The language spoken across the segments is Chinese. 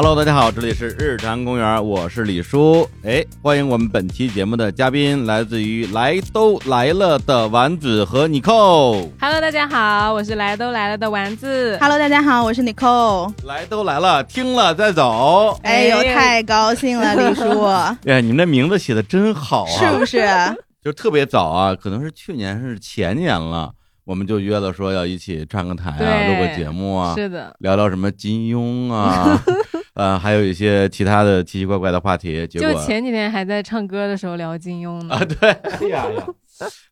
Hello，大家好，这里是日坛公园，我是李叔。哎，欢迎我们本期节目的嘉宾，来自于来都来了的丸子和你扣。Hello，大家好，我是来都来了的丸子。Hello，大家好，我是 Nicole。来都来了，听了再走。哎呦，哎太高兴了，李叔，哎，你们这名字写的真好啊，是不是？就特别早啊，可能是去年是前年了，我们就约了说要一起串个台啊，录个节目啊，是的，聊聊什么金庸啊，呃，还有一些其他的奇奇怪怪的话题。结果就前几天还在唱歌的时候聊金庸呢。啊，对，哎呀呀，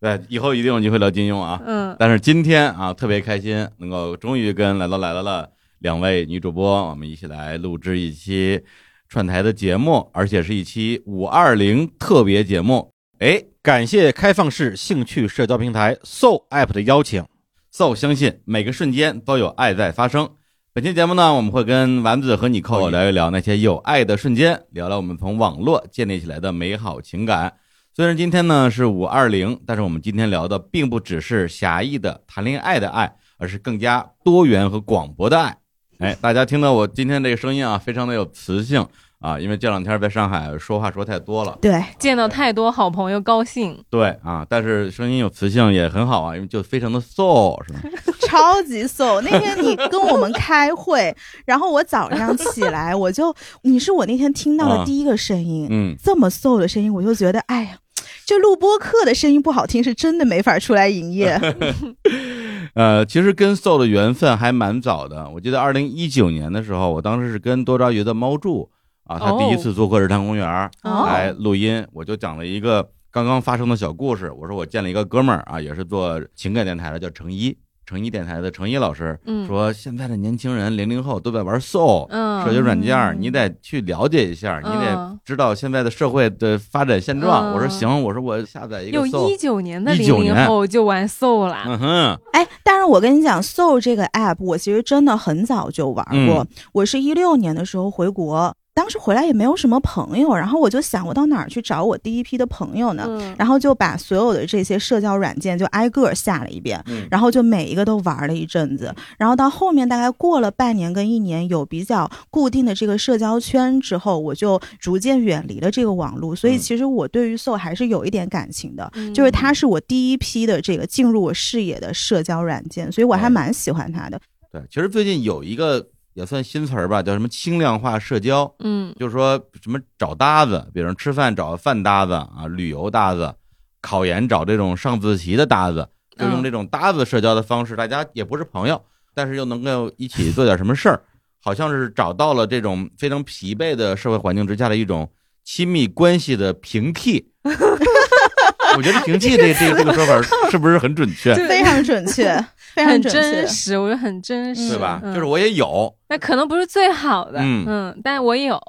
对，以后一定有机会聊金庸啊。嗯，但是今天啊，特别开心，能够终于跟来都来了了两位女主播，我们一起来录制一期串台的节目，而且是一期五二零特别节目。哎，感谢开放式兴趣社交平台 Soul App 的邀请。so 相信每个瞬间都有爱在发生。本期节目呢，我们会跟丸子和你扣聊一聊那些有爱的瞬间，聊聊我们从网络建立起来的美好情感。虽然今天呢是五二零，但是我们今天聊的并不只是狭义的谈恋爱的爱，而是更加多元和广博的爱。哎，大家听到我今天这个声音啊，非常的有磁性啊，因为这两天在上海说话说太多了。对，见到太多好朋友，高兴。对啊，但是声音有磁性也很好啊，因为就非常的 soul 是吗？超级 so。那天你跟我们开会，然后我早上起来，我就你是我那天听到啊的第一个声音，嗯，这么 so 的声音，我就觉得，哎呀。这录播课的声音不好听，是真的没法出来营业。呃，其实跟 Soul 的缘分还蛮早的。我记得二零一九年的时候，我当时是跟多抓鱼的猫柱啊，他第一次做客日坛公园哦来录音，我就讲了一个刚刚发生的小故事。我说我见了一个哥们儿啊，也是做情感电台的，叫程一，程一电台的程一老师，嗯说现在的年轻人零零后都在玩 Soul。嗯社交软件，你得去了解一下，你得嗯知道现在的社会的发展现状。嗯我说行，我说我下载一个有一九年的19零零后就玩 Soul 了。嗯哼，哎，但是我跟你讲，Soul 这个 app，我其实真的很早就玩过。嗯我是一六年的时候回国，当时回来也没有什么朋友，然后我就想，我到哪儿去找我第一批的朋友呢？嗯，然后就把所有的这些社交软件就挨个儿下了一遍，嗯。然后就每一个都玩了一阵子，然后到后面大概过了半年跟一年，有比较固定的这个社交圈之后，我就逐渐远离了这个网络，所以嗯。其实我对于 Soul 还是有一点感情的，嗯。就是它是我第一批的这个进入我视野的社交软件，所以我还哎蛮喜欢它的。对，其实最近有一个也算新词儿吧，叫什么轻量化社交，嗯就是说什么找搭子，比如吃饭找饭搭子啊，旅游搭子，考研找这种上自习的搭子，就用嗯这种搭子社交的方式，大家也不是朋友，但是又能够一起做点什么事儿，好像是找到了这种非常疲惫的社会环境之下的一种亲密关系的平替。我觉得平替这 这个这个说法是不是很准确？非常准确，非常很真。实，我觉得很真实，对吧？嗯就是我也有，那可能不是最好的，嗯嗯，但我有，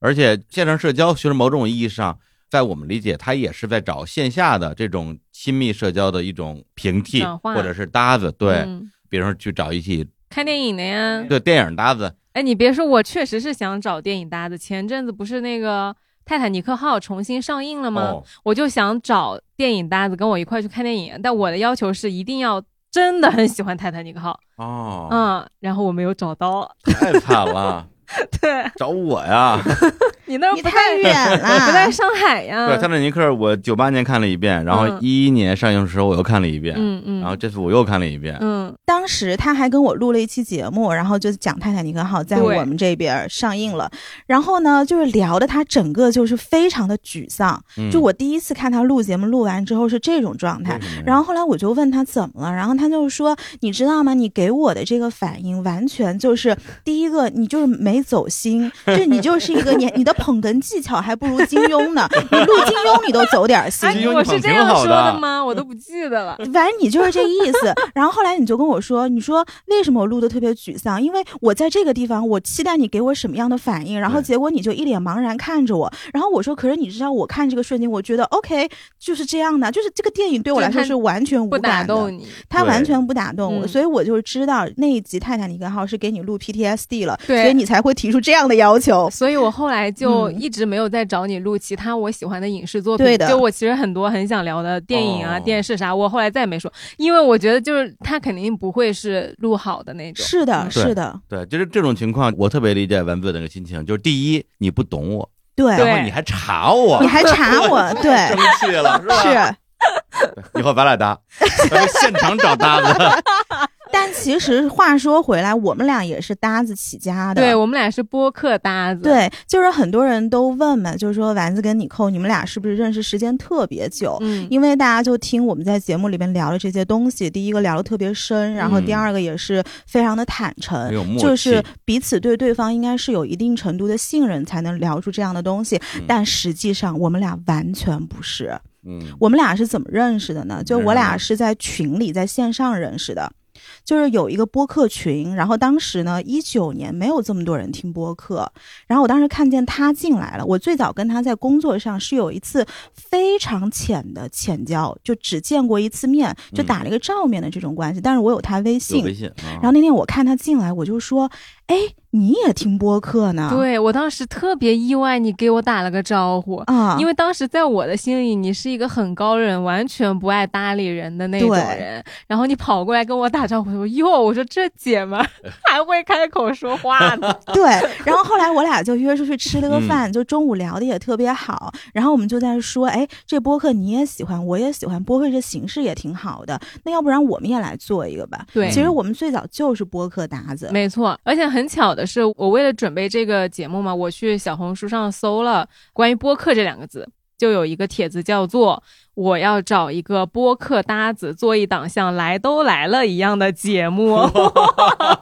而且线上社交其实某种意义上，在我们理解，它也是在找线下的这种亲密社交的一种平替或者是搭子。对，嗯比如说去找一起看电影的呀。对电影搭子，哎，你别说，我确实是想找电影搭子。前阵子不是那个《泰坦尼克号》重新上映了吗？哦，我就想找电影搭子跟我一块去看电影，但我的要求是一定要真的很喜欢《泰坦尼克号》哦，嗯，然后我没有找到。太惨了，对找我呀！你那儿不你太远 了不在，上海呀？对，《泰坦尼克》我九八年看了一遍，然后嗯一一年上映的时候我又看了一遍，嗯嗯，然后这次我又看了一遍。嗯当时他还跟我录了一期节目，然后就讲《泰坦尼克号》在我们这边上映了，然后呢，就是聊的他整个就是非常的沮丧。嗯就我第一次看他录节目，录完之后是这种状态然后后来我就问他怎么了，然后他就说：“你知道吗？你给我的这个反应完全就是第一个，你就是没走心，就你就是一个你你的捧哏技巧还不如金庸呢，你录金庸你都走点心哎，。我是这样说的的吗？我都不记得了。反正你就是这意思。然后后来你就跟我说，你说为什么我录的特别沮丧？因为我在这个地方，我期待你给我什么样的反应，然后结果你就一脸茫然看着我。然后我说，可是你知道，我看这个瞬间，我觉得 OK，就是这样的，就是这个电影对我来说是完全无打感的。动你，它完全不打动我，嗯所以我就知道那一集《泰坦尼克号》是给你录 PTSD 了，所以你才会提出这样的要求。所以我后来就一直没有再找你录其他我喜欢的影视作品。对的就我其实很多很想聊的电影啊、哦电视啥，我后来再也没说，因为我觉得就是他肯定不会是录好的那种。是的，嗯是的，对，就是这种情况，我特别理解文子的那个心情。就是第一，你不懂我，对，然后你还查我，你还查我，对，生气了，是吧？是。以后咱俩搭，咱们现场找搭子。但其实话说回来，我们俩也是搭子起家的。对我们俩是播客搭子。对，就是很多人都问嘛，就是说丸子跟你扣，你们俩是不是认识时间特别久？嗯，因为大家就听我们在节目里面聊的这些东西，第一个聊的特别深，然后第二个也是非常的坦诚，就是彼此对对方应该是有一定程度的信任，才能聊出这样的东西。嗯但实际上我们俩完全不是。嗯，我们俩是怎么认识的呢？就我俩是在群里，在线上认识的。就是有一个播客群，然后当时呢，一九年没有这么多人听播客，然后我当时看见他进来了。我最早跟他在工作上是有一次非常浅的浅交，就只见过一次面，就打了一个照面的这种关系。但是我有他微信，微信。然然后那天我看他进来，我就说：“哎，你也听播客呢？”对我当时特别意外，你给我打了个招呼。啊，因为当时在我的心里，你是一个很高冷、完全不爱搭理人的那种对人，然后你跑过来跟我打招呼，我说哟，我说这姐们儿 还会开口说话呢。对，然后后来我俩就约出去吃了个嗯饭，就中午聊的也特别好。然后我们就在说，哎，这播客你也喜欢，我也喜欢，播客这形式也挺好的。那要不然我们也来做一个吧？对其实我们最早就是播客搭子。没错，而且很巧的是，我为了准备这个节目嘛，我去小红书上搜了关于播客这两个字，就有一个帖子叫做“我要找一个播客搭子，做一档像来都来了一样的节目。”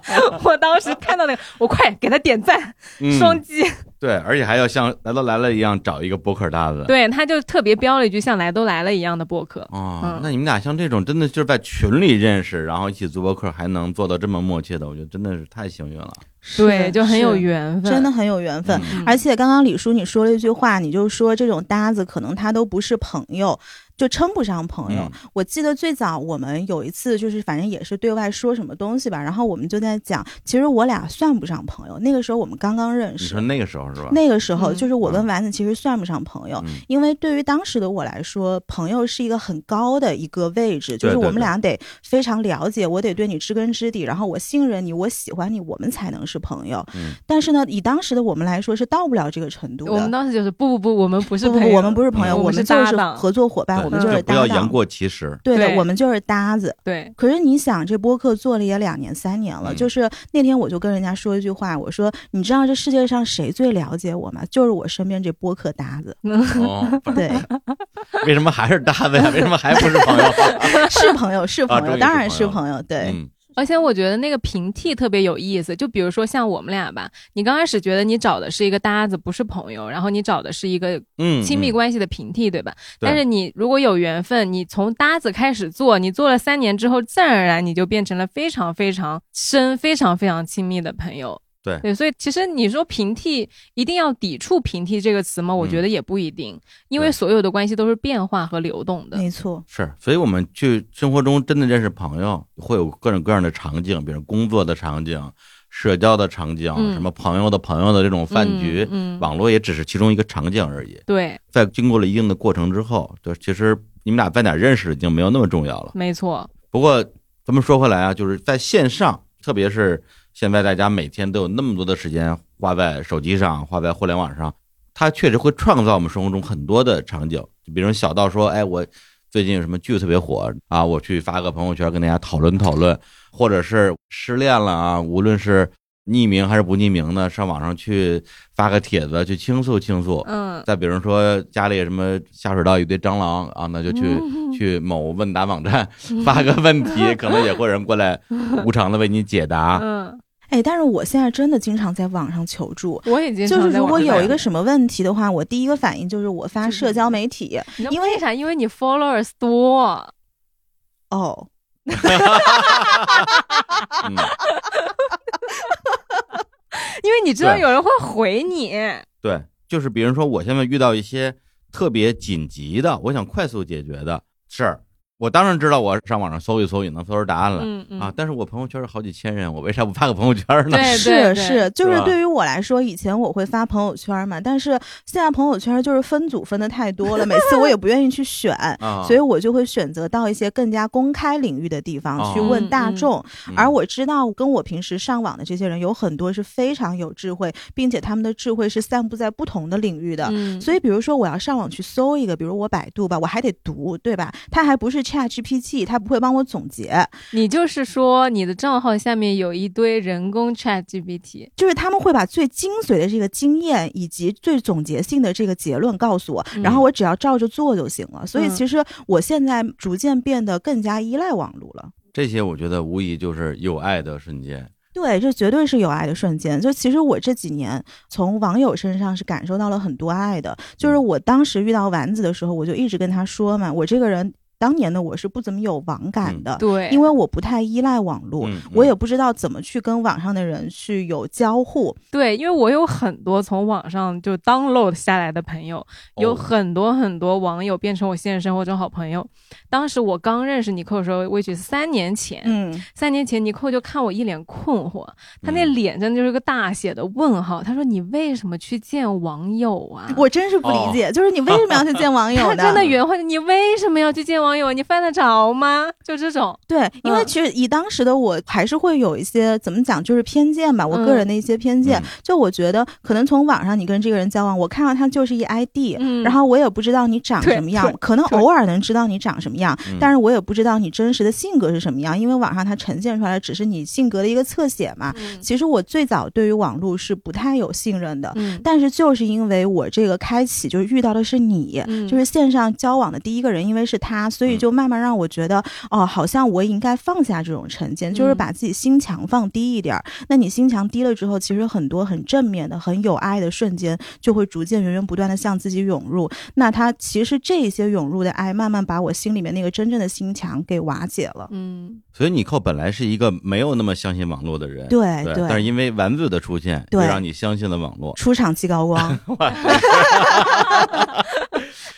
我当时看到那个，我快给他点赞，嗯双击。对，而且还要像来都来了一样找一个播客搭子。对，他就特别标了一句像来都来了一样的播客。哦嗯，那你们俩像这种真的就是在群里认识，然后一起做播客，还能做到这么默契的，我觉得真的是太幸运了。对，就很有缘分，真的很有缘分。嗯。而且刚刚李叔你说了一句话，你就说这种搭子可能他都不是朋友，就称不上朋友。嗯我记得最早我们有一次就是反正也是对外说什么东西吧，然后我们就在讲，其实我俩算不上朋友，那个时候我们刚刚认识你说。那个时候是吧？那个时候，嗯就是我跟丸子其实算不上朋友，嗯因为对于当时的我来说，朋友是一个很高的一个位置，就是我们俩得非常了解，我得对你知根知底，然后我信任你，我喜欢你，我们才能是朋友。嗯但是呢，以当时的我们来说，是到不了这个程度的。我们当时就是不不不，我们不是不不不，朋友，我们不是朋友，嗯我我们就是合作伙伴，对我们就是不要。言过其实。对的，我们就是搭子。对，可是你想，这播客做了也两年三年了，嗯就是那天我就跟人家说一句话，我说你知道这世界上谁最了解我吗？就是我身边这播客搭子。哦，对，为什么还是搭子呀？为什么还不是朋友？是朋友，是朋友，当然是朋友。对，嗯而且我觉得那个平替特别有意思，就比如说像我们俩吧，你刚开始觉得你找的是一个搭子，不是朋友，然后你找的是一个嗯，亲密嗯关系的平替，对吧？对但是你如果有缘分，你从搭子开始做，你做了三年之后，自然而然你就变成了非常非常深、非常非常亲密的朋友。对对，所以其实你说平替一定要抵触平替这个词吗？我觉得也不一定，因为所有的关系都是变化和流动的。没错。是，所以我们去生活中真的认识朋友，会有各种各样的场景，比如工作的场景、社交的场景，嗯什么朋友的朋友的这种饭局，嗯，嗯网络也只是其中一个场景而已。对，在经过了一定的过程之后，就其实你们俩在哪认识已经没有那么重要了。没错，不过咱们说回来啊，就是在线上，特别是现在大家每天都有那么多的时间花在手机上，花在互联网上，它确实会创造我们生活中很多的场景。就比如小到说，哎，我最近有什么剧特别火啊，我去发个朋友圈跟大家讨论讨论，或者是失恋了啊，无论是匿名还是不匿名的，上网上去发个帖子去倾诉倾诉。嗯，再比如说家里什么下水道一堆蟑螂啊，那就去嗯 去某问答网站 发个问题，可能也会有人过来无偿的为你解答。嗯，哎，但是我现在真的经常在网上求助。我也经就是如果有一个什么问题的话，我第一个反应就是我发社交媒体。因为为啥？因为你 followers 多，哦，嗯，因为你知道对有人会回你。对，就是比如说我现在遇到一些特别紧急的，我想快速解决的事儿，我当然知道，我上网上搜一搜也能搜出答案来、嗯嗯啊。但是我朋友圈是好几千人，我为啥不发个朋友圈呢？对是是，就是对于我来说，以前我会发朋友圈嘛，但是现在朋友圈就是分组分的太多了，每次我也不愿意去选，啊，所以我就会选择到一些更加公开领域的地方去哦问大众。嗯而我知道，跟我平时上网的这些人有很多是非常有智慧，并且他们的智慧是散布在不同的领域的。嗯，所以，比如说我要上网去搜一个，比如我百度吧，我还得读，对吧？它还不是 Chat GPT，它不会帮我总结，你就是说你的账号下面有一堆人工 Chat GPT，就是他们会把最精髓的这个经验以及最总结性的这个结论告诉我，嗯然后我只要照着做就行了。所以，嗯其实我现在逐渐变得更加依赖网络了。这些我觉得无疑就是有爱的瞬间。对，这绝对是有爱的瞬间。就其实我这几年从网友身上是感受到了很多爱的。就是我当时遇到丸子的时候，我就一直跟他说嘛，我这个人当年的我是不怎么有网感的，对，因为我不太依赖网络，嗯，我也不知道怎么去跟网上的人去有交互。对，因为我有很多从网上就 download 下来的朋友，有哦很多很多网友变成我现实生活中好朋友。当时我刚认识尼寇的时候，我也许是三年前，嗯，三年前尼寇就看我一脸困惑，他那嗯脸真的就是个大写的问号。他说：“你为什么去见网友啊？”我真是不理解，就是你为什么要去见网友 呢？他真的原话，你为什么要去见网友？你犯得着吗？就这种，对，因为嗯。其实以当时的我，还是会有一些怎么讲，就是偏见吧，我个人的一些偏见。嗯。就我觉得，可能从网上你跟这个人交往，我看到他就是一 ID，、嗯。然后我也不知道你长什么样，可能偶尔能知道你长什么样，嗯但是我也不知道你真实的性格是什么样，因为网上它呈现出来的只是你性格的一个侧写嘛。嗯。其实我最早对于网络是不太有信任的，嗯。但是就是因为我这个开启，就是遇到的是你，嗯。就是线上交往的第一个人，因为是他，所以就慢慢让我觉得，哦，好像我应该放下这种成见，就是把自己心墙放低一点儿。那你心墙低了之后，其实很多很正面的、很有爱的瞬间，就会逐渐源源不断的向自己涌入。那他其实这些涌入的爱，慢慢把我心里面那个真正的心墙给瓦解了。嗯，所以你寇本来是一个没有那么相信网络的人，对对，但是因为丸子的出现，就对让你相信了网络。出场即高光，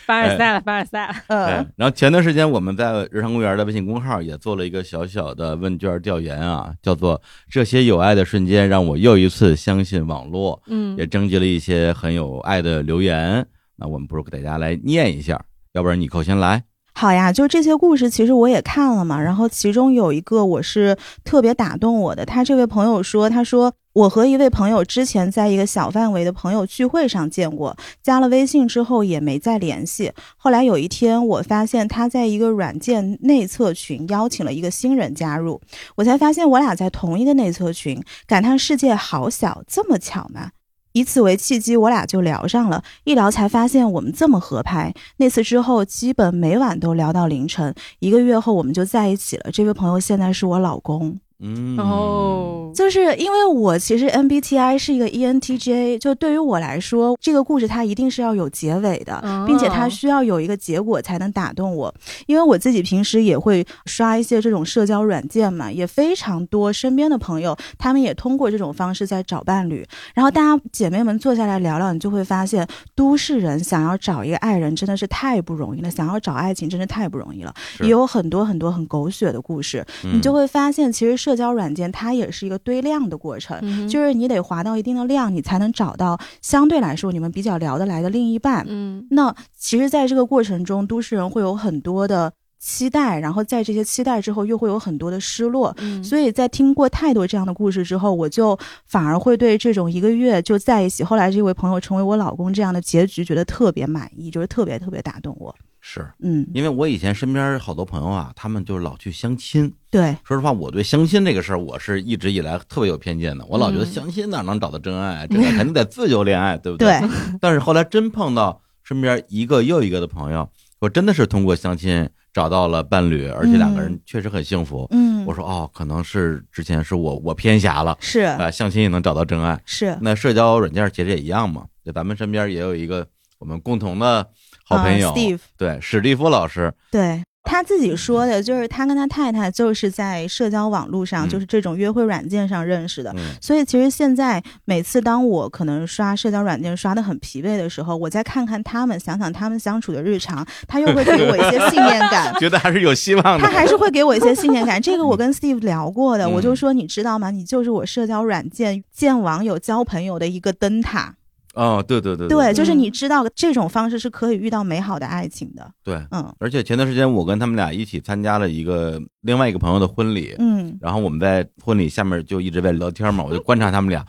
凡尔赛了，凡尔赛了。对呃，，然后前段时间我们在日常公园的微信公号也做了一个小小的问卷调研啊，叫做“这些有爱的瞬间让我又一次相信网络”，嗯也征集了一些很有爱的留言。那我们不如给大家来念一下，要不然你寇先来。好呀，就这些故事，其实我也看了嘛。然后其中有一个我是特别打动我的，他这位朋友说，他说我和一位朋友之前在一个小范围的朋友聚会上见过，加了微信之后也没再联系。后来有一天，我发现他在一个软件内测群邀请了一个新人加入，我才发现我俩在同一个内测群，感叹世界好小，这么巧吗？以此为契机，我俩就聊上了。一聊才发现我们这么合拍。那次之后，基本每晚都聊到凌晨。一个月后，我们就在一起了。这位朋友现在是我老公。嗯，哦，就是因为我其实 MBTI 是一个 E ENTJ，就对于我来说，这个故事它一定是要有结尾的，哦并且它需要有一个结果才能打动我。因为我自己平时也会刷一些这种社交软件嘛，也非常多身边的朋友，他们也通过这种方式在找伴侣。然后大家姐妹们坐下来聊聊，你就会发现，都市人想要找一个爱人真的是太不容易了，想要找爱情真是太不容易了。也有很多很多很狗血的故事，嗯你就会发现，其实社交软件它也是一个堆量的过程。嗯就是你得滑到一定的量，你才能找到相对来说你们比较聊得来的另一半。嗯那其实，在这个过程中，都市人会有很多的期待，然后在这些期待之后，又会有很多的失落。嗯，所以在听过太多这样的故事之后，我就反而会对这种一个月就在一起，后来这位朋友成为我老公这样的结局，觉得特别满意，就是特别特别打动我。是嗯，因为我以前身边好多朋友啊，他们就是老去相亲。对，说实话，我对相亲这个事儿，我是一直以来特别有偏见的。我老觉得嗯相亲哪能找到真爱？这个肯定得自由恋爱，对不对，但是后来真碰到身边一个又一个的朋友，我真的是通过相亲找到了伴侣，而且两个人确实很幸福。嗯我，说哦，可能是之前是我我偏狭了，是啊、相亲也能找到真爱。是，那社交软件其实也一样嘛，就咱们身边也有一个我们共同的好朋友，啊，Steve，对史蒂夫老师，对他自己说的，就是他跟他太太就是在社交网络上，嗯就是这种约会软件上认识的。嗯所以其实现在每次当我可能刷社交软件刷的很疲惫的时候，我再看看他们，想想他们相处的日常，他又会给我一些信念感。觉得还是有希望的。他还是会给我一些信念感，这个我跟 Steve 聊过的，嗯我就说你知道吗？你就是我社交软件见网友、交朋友的一个灯塔。哦，对对对对，就是嗯你知道这种方式是可以遇到美好的爱情的。对。嗯而且前段时间我跟他们俩一起参加了一个另外一个朋友的婚礼，嗯，然后我们在婚礼下面就一直在聊天嘛，我就观察他们俩，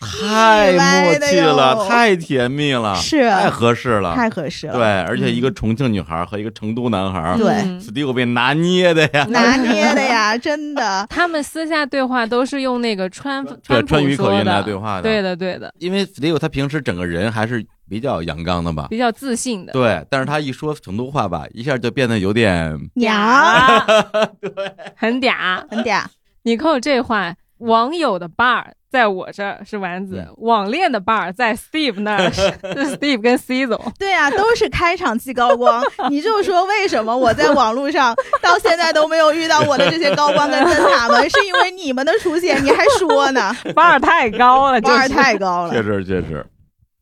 太默契了，太甜蜜了，是。太合适了，太合适了。对，而且一个重庆女孩和一个成都男孩，对。嗯。斯蒂夫被拿捏的呀，拿捏的呀，真的。他们私下对话都是用那个川对川川渝口音来对话的，对，的对的，因为斯蒂夫他平时整个人还是比较阳刚的吧，比较自信的。对，但是他一说成都话吧，一下就变得有点，娘，对，很嗲。很嗲。你扣这话，网友的 bar 在我这儿是丸子，嗯网恋的 bar 在 Steve 那儿是 是 Steve 跟 C 总。对啊，都是开场即高光。你就说为什么我在网络上到现在都没有遇到我的这些高光跟灯塔们，是因为你们的出现，你还说呢？bar 太高了，就腕儿是太高了。确实确实，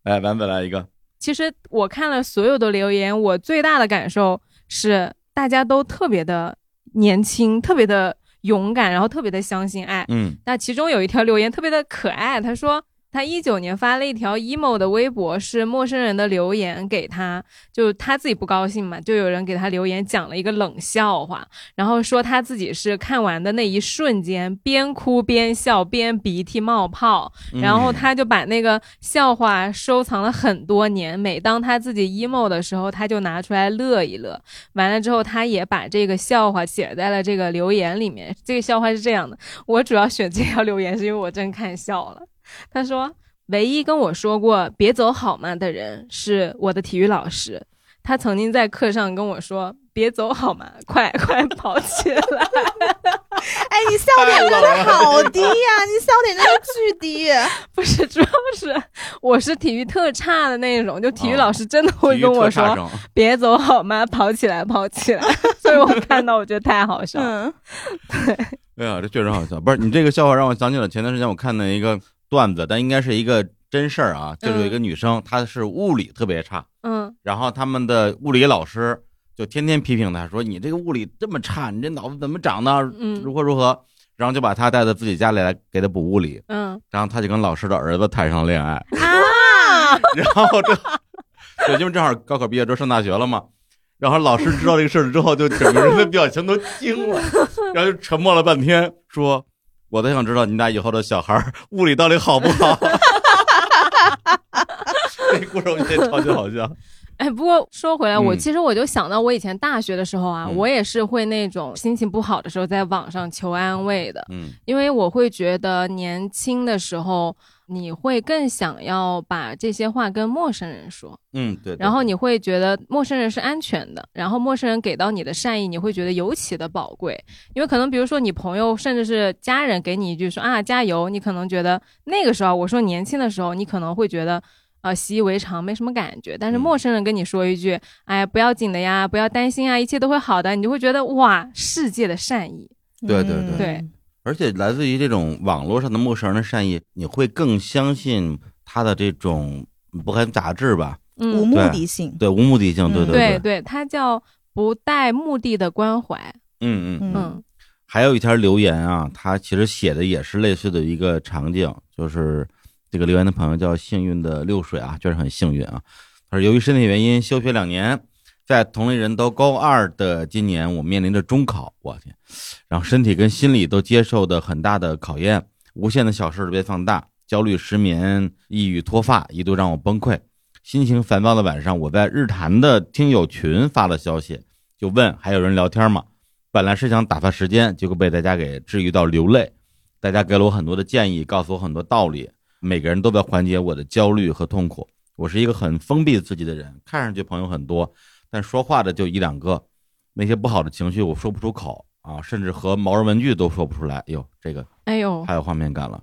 哎，丸子来一个，其实我看了所有的留言，我最大的感受是大家都特别的年轻，特别的勇敢，然后特别的相信爱。嗯那其中有一条留言特别的可爱，他说他一九年发了一条 emo 的微博，是陌生人的留言给他，就他自己不高兴嘛，就有人给他留言讲了一个冷笑话，然后说他自己是看完的那一瞬间边哭边笑边鼻涕冒泡，嗯然后他就把那个笑话收藏了很多年，每当他自己 emo 的时候，他就拿出来乐一乐。完了之后，他也把这个笑话写在了这个留言里面。这个笑话是这样的，我主要选这条留言是因为我真看笑了。他说，唯一跟我说过“别走好吗”的人是我的体育老师，他曾经在课上跟我说。别走好吗？快快跑起来！哎，你笑点真的好低呀、你笑点真的巨低。不是，主要是我是体育特差的那种，就体育哦老师真的会跟我说别走好吗？跑起来，跑起来！所以我看到我觉得太好笑了。嗯，哎呀，这确实好笑。不是你这个笑话让我想起了前段时间我看的一个段子，但应该是一个真事儿啊，就是有一个女生，她是物理特别差，嗯然后他们的物理老师就天天批评她，说你这个物理这么差，你这脑子怎么长的？嗯如何如何？然后就把她带到自己家里来给她补物理，嗯然后她就跟老师的儿子谈上了恋爱，啊！然后这对，因为正好高考毕业之后上大学了嘛。然后老师知道这个事儿之后，就整个人的表情都惊了，然后就沉默了半天，说：“我都想知道你俩以后的小孩儿物理到底好不好。”这故事我觉得超级好笑。哎，不过说回来，我嗯其实我就想到我以前大学的时候啊，嗯我也是会那种心情不好的时候在网上求安慰的，嗯因为我会觉得年轻的时候你会更想要把这些话跟陌生人说。嗯，对。对然后你会觉得陌生人是安全的，然后陌生人给到你的善意，你会觉得尤其的宝贵，因为可能比如说你朋友甚至是家人给你一句说啊加油，你可能觉得那个时候我说年轻的时候，你可能会觉得。呃，习以为常，没什么感觉。但是嗯陌生人跟你说一句：“哎，不要紧的呀，不要担心啊，一切都会好的。”你就会觉得哇，世界的善意。对对对对而且来自于这种网络上的陌生人的善意，你会更相信他的这种不看杂质吧？嗯，无目的性。对，无目的性，对嗯对对，对，它叫不带目的的关怀。嗯嗯嗯。嗯还有一条留言啊，他其实写的也是类似的一个场景，就是这个留言的朋友叫幸运的六水啊，确实很幸运啊。他说由于身体原因休学两年，在同龄人都高二的今年，我面临着中考，我天，然后身体跟心理都接受的很大的考验，无限的小事被放大，焦虑、失眠、抑郁、脱发，一度让我崩溃。心情烦躁的晚上，我在日坛的听友群发了消息，就问还有人聊天吗？本来是想打发时间，结果被大家给治愈到流泪。大家给了我很多的建议，告诉我很多道理，每个人都在缓解我的焦虑和痛苦。我是一个很封闭自己的人，看上去朋友很多，但说话的就一两个。那些不好的情绪我说不出口啊，甚至和毛绒文具都说不出来。哟，这个哎呦，太有画面感了。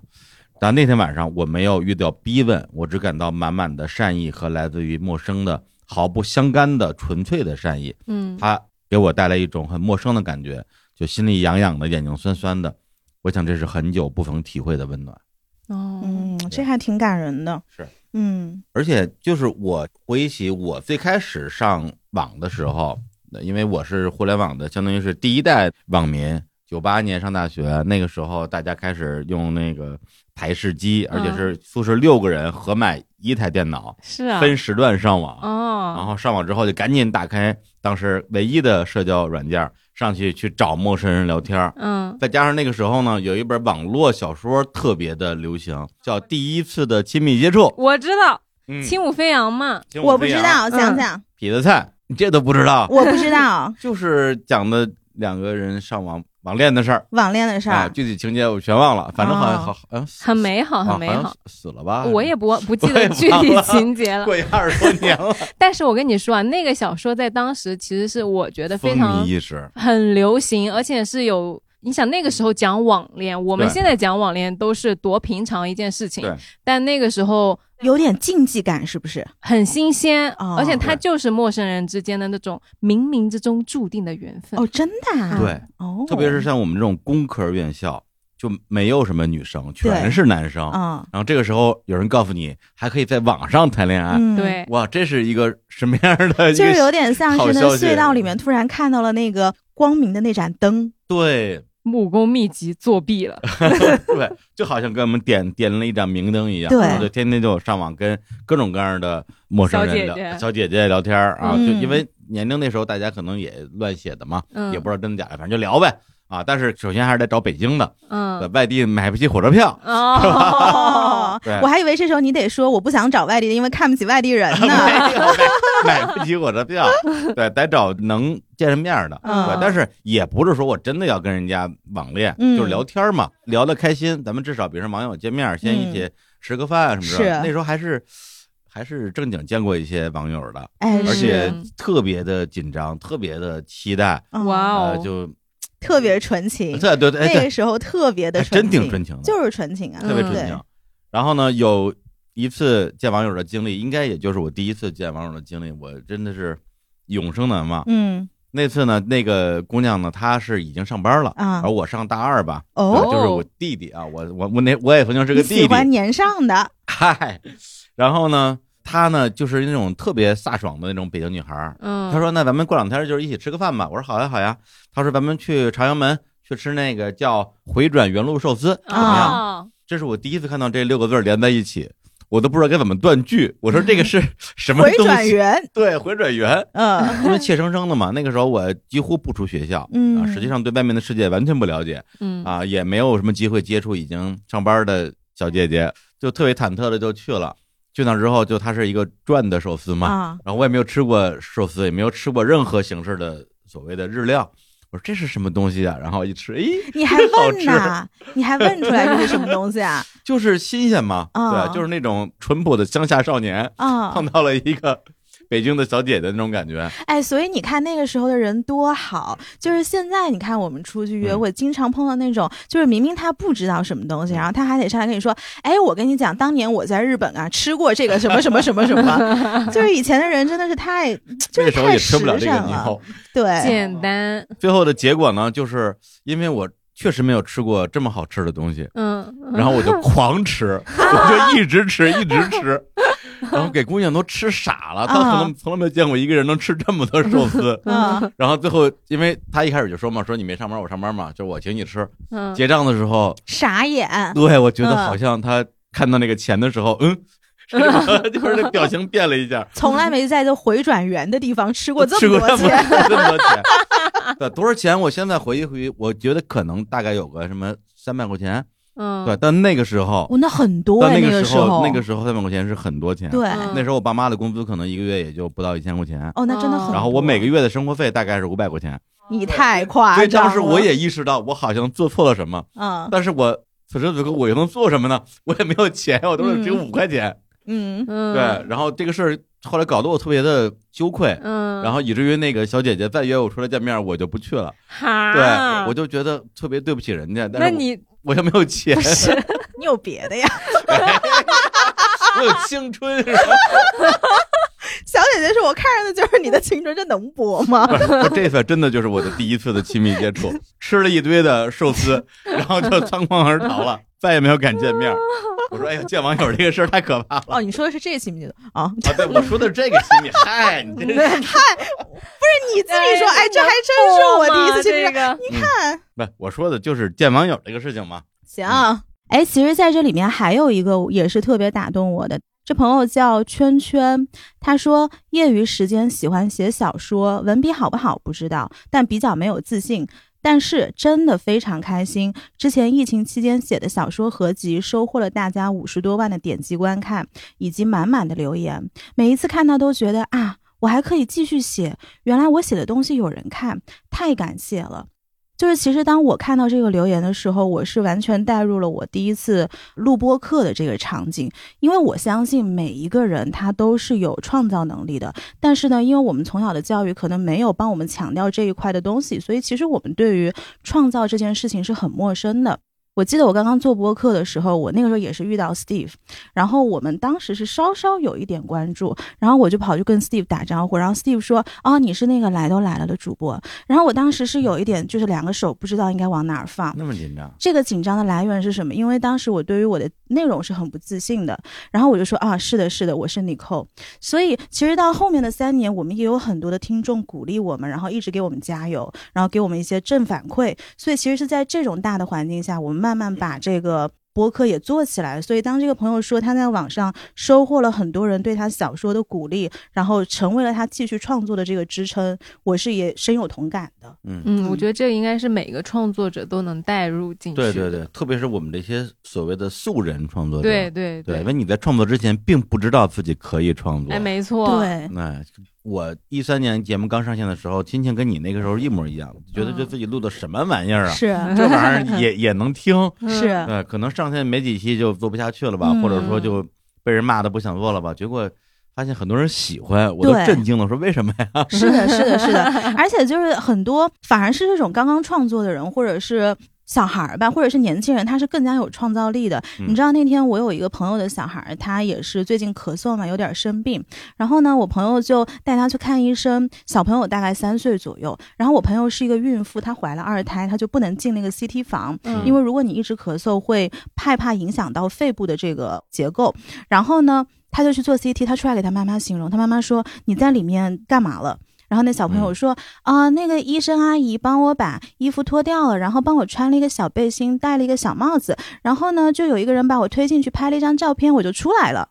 但那天晚上我没有遇到逼问，我只感到满满的善意和来自于陌生的、毫不相干的纯粹的善意。嗯他给我带来一种很陌生的感觉，就心里痒痒的，眼睛酸酸的。我想这是很久不曾体会的温暖。哦，嗯，这还挺感人的。是，嗯而且就是我回忆起我最开始上网的时候，因为我是互联网的，相当于是第一代网民。九八年上大学那个时候，大家开始用那个台式机，而且是宿舍六个人合买一台电脑，是啊，分时段上网。哦然哦，后上网之后就赶紧打开当时唯一的社交软件，上去去找陌生人聊天儿。嗯，再加上那个时候呢，有一本网络小说特别的流行，叫《第一次的亲密接触》。我知道嗯，轻舞飞扬嘛，我不知道，想想，痞子菜，你这都不知道？我不知道 就是讲的两个人上网网恋的事儿。网恋的事啊，儿。具体情节我全忘了，反正好像哦好好很美好，啊很美好好。死了吧？我也不不记得具体情节了，过去二十多年了，但是我跟你说啊，那个小说在当时其实是我觉得非常一时。很流行，而且是有。你想那个时候讲网恋，我们对现在讲网恋都是多平常一件事情对，但那个时候有点禁忌感，是不是？很新鲜，哦而且它就是陌生人之间的那种冥冥之中注定的缘分。哦，真的、啊？对，哦，特别是像我们这种工科院校，就没有什么女生，全是男生。嗯然后这个时候有人告诉你，还可以在网上谈恋爱，嗯，，对，哇，这是一个什么样的 一个？就是有点像是那消息隧道里面突然看到了那个光明的那盏灯。对木工秘籍作弊了。对，就好像给我们点点了一盏明灯一样，对。然后就天天就上网跟各种各样的陌生人聊小姐姐。小姐姐聊天儿啊，嗯。就因为年龄那时候大家可能也乱写的嘛，嗯，也不知道真的假的，反正就聊呗。啊。但是首先还是得找北京的，在嗯。外地买不起火车票，哦，对。我还以为这时候你得说我不想找外地的，因为看不起外地人呢。买买不起火车票，对，得找能见上面的。嗯。对，但是也不是说我真的要跟人家网恋，嗯。就是聊天嘛，聊得开心，咱们至少比如说网友见面，先一起吃个饭什么的。是。那时候还是还是正经见过一些网友的，哎，嗯。而且特别的紧张，特别的期待，嗯。哇哦。呃，就特别纯情，对对对，那个时候特别的还真纯情，挺纯情的，就是纯情啊，特别纯情。然后呢，有一次见网友的经历，应该也就是我第一次见网友的经历，我真的是永生难忘。嗯那次呢，那个姑娘呢，她是已经上班了，啊而我上大二吧，哦呃就是我弟弟啊，我我我那我也曾经是个你弟弟，喜欢年上的，嗨，然后呢，她呢就是那种特别飒爽的那种北京女孩儿。嗯，她说：“那咱们过两天就是一起吃个饭吧。”我说：“好呀，好呀。”她说：“咱们去朝阳门去吃那个叫回转原路寿司，怎么样？”哦，这是我第一次看到这六个字连在一起，我都不知道该怎么断句。我说这个是 什么回东西？转圆，对，回转圆，嗯因为怯生生的嘛。那个时候我几乎不出学校，嗯啊，实际上对外面的世界完全不了解嗯啊，也没有什么机会接触已经上班的小姐姐，就特别忐忑的就去了。去那之后，就它是一个转的寿司嘛，啊，然后我也没有吃过寿司，也没有吃过任何形式的所谓的日料。我说这是什么东西啊？然后一吃，哎，你还问呢？你还问出来这是什么东西啊？就是新鲜嘛，啊对，就是那种淳朴的乡下少年啊碰，到了一个北京的小姐姐那种感觉。哎，所以你看那个时候的人多好，就是现在你看我们出去约嗯。会，经常碰到那种，就是明明他不知道什么东西，嗯。然后他还得上来跟你说，哎，我跟你讲，当年我在日本啊吃过这个什么什么什么什么，就是以前的人真的是太，就是那时候太也吃不了这个时尚了，对，简单，最后的结果呢，就是因为我确实没有吃过这么好吃的东西，嗯，然后我就 狂吃，我就一直吃，一直吃，然后给姑娘都吃傻了。她可能从来没有见过一个人能吃这么多寿司。嗯然后最后，因为她一开始就说嘛，说你没上班，我上班嘛，就我请你吃。嗯，结账的时候，傻眼，对我觉得嗯好像她看到那个钱的时候，嗯？就是那表情变了一下。从来没在这回转圆的地方吃过这么么多钱，这么多钱，对，多少钱？我现在回忆回忆，我觉得可能大概有个什么三百块钱，嗯，对，但那个时候，哦，那很多那个时个候，那个时候三百块钱是很多钱，对，嗯。那时候我爸妈的工资可能一个月也就不到一千块钱，哦，那真的很。然后我每个月的生活费大概是五百块钱，你太夸所以张了，当时我也意识到我好像做错了什么，嗯。但是我此时此刻我又能做什么呢？我也没有钱，我都是只有五块钱，嗯。嗯，对，然后这个事儿后来搞得我特别的羞愧。嗯，然后以至于那个小姐姐再约我出来见面，我就不去了。哈，对，我就觉得特别对不起人家，但是我那你我又没有钱不，是 你有别的呀？我有青春，是吧？小姐姐说：“我看上的就是你的青春，这能播吗这次真的就是我的第一次的亲密接触，吃了一堆的寿司，然后就仓皇而逃了，再也没有敢见面儿。我说：“哎呀，见网友这个事儿太可怕？”了。哦，你说的是这个亲密的啊？啊，对，我说的是这个亲密。嗨，你这 是你自己说，哎，这还真是我第一次亲密。你看，不？我说的就是见网友这个事情嘛。行。哎，其实在这里面还有一个也是特别打动我的，这朋友叫圈圈，他说业余时间喜欢写小说，文笔好不好不知道，但比较没有自信。但是真的非常开心，之前疫情期间写的小说合集收获了大家五十多万的点击观看，以及满满的留言。每一次看到都觉得啊，我还可以继续写，原来我写的东西有人看，太感谢了。就是其实当我看到这个留言的时候，我是完全带入了我第一次录播课的这个场景，因为我相信每一个人他都是有创造能力的，但是呢，因为我们从小的教育可能没有帮我们强调这一块的东西，所以其实我们对于创造这件事情是很陌生的。我记得我刚刚做播客的时候，我那个时候也是遇到 Steve，然后我们当时是稍稍有一点关注，然后我就跑去跟 Steve 打招呼，然后 Steve 说：“哦，你是那个来都来了的主播。”然后我当时是有一点就是两个手不知道应该往哪儿放。那么紧张，这个紧张的来源是什么？因为当时我对于我的内容是很不自信的，然后我就说啊，是的，是的，我是 Nicole。所以其实到后面的三年，我们也有很多的听众鼓励我们，然后一直给我们加油，然后给我们一些正反馈。所以其实是在这种大的环境下，我们慢慢把这个。博客也做起来，所以当这个朋友说他在网上收获了很多人对他小说的鼓励，然后成为了他继续创作的这个支撑，我是也深有同感的。嗯嗯，我觉得这应该是每个创作者都能带入进去。对对对，特别是我们这些所谓的素人创作者，对对对，因为你在创作之前并不知道自己可以创作。哎，没错，对，哎，我一三年节目刚上线的时候，心情跟你那个时候一模一样，觉得这自己录的什么玩意儿啊？是 这玩意儿 也也能听，是，呃，可能上线没几期就做不下去了吧，嗯或者说就被人骂的不想做了吧，结果发现很多人喜欢，我都震惊了，说为什么呀？是的，是的，是的，而且就是很多反而是这种刚刚创作的人，或者是。小孩儿吧，或者是年轻人，他是更加有创造力的。嗯你知道那天我有一个朋友的小孩儿，他也是最近咳嗽嘛，有点生病。然后呢，我朋友就带他去看医生。小朋友大概三岁左右。然后我朋友是一个孕妇，她怀了二胎，她就不能进那个 CT 房，嗯因为如果你一直咳嗽，会害怕影响到肺部的这个结构。然后呢，他就去做 CT，他出来给他妈妈形容，他妈妈说你在里面干嘛了？然后那小朋友说啊、那个医生阿姨帮我把衣服脱掉了，然后帮我穿了一个小背心，戴了一个小帽子，然后呢，就有一个人把我推进去拍了一张照片，我就出来了。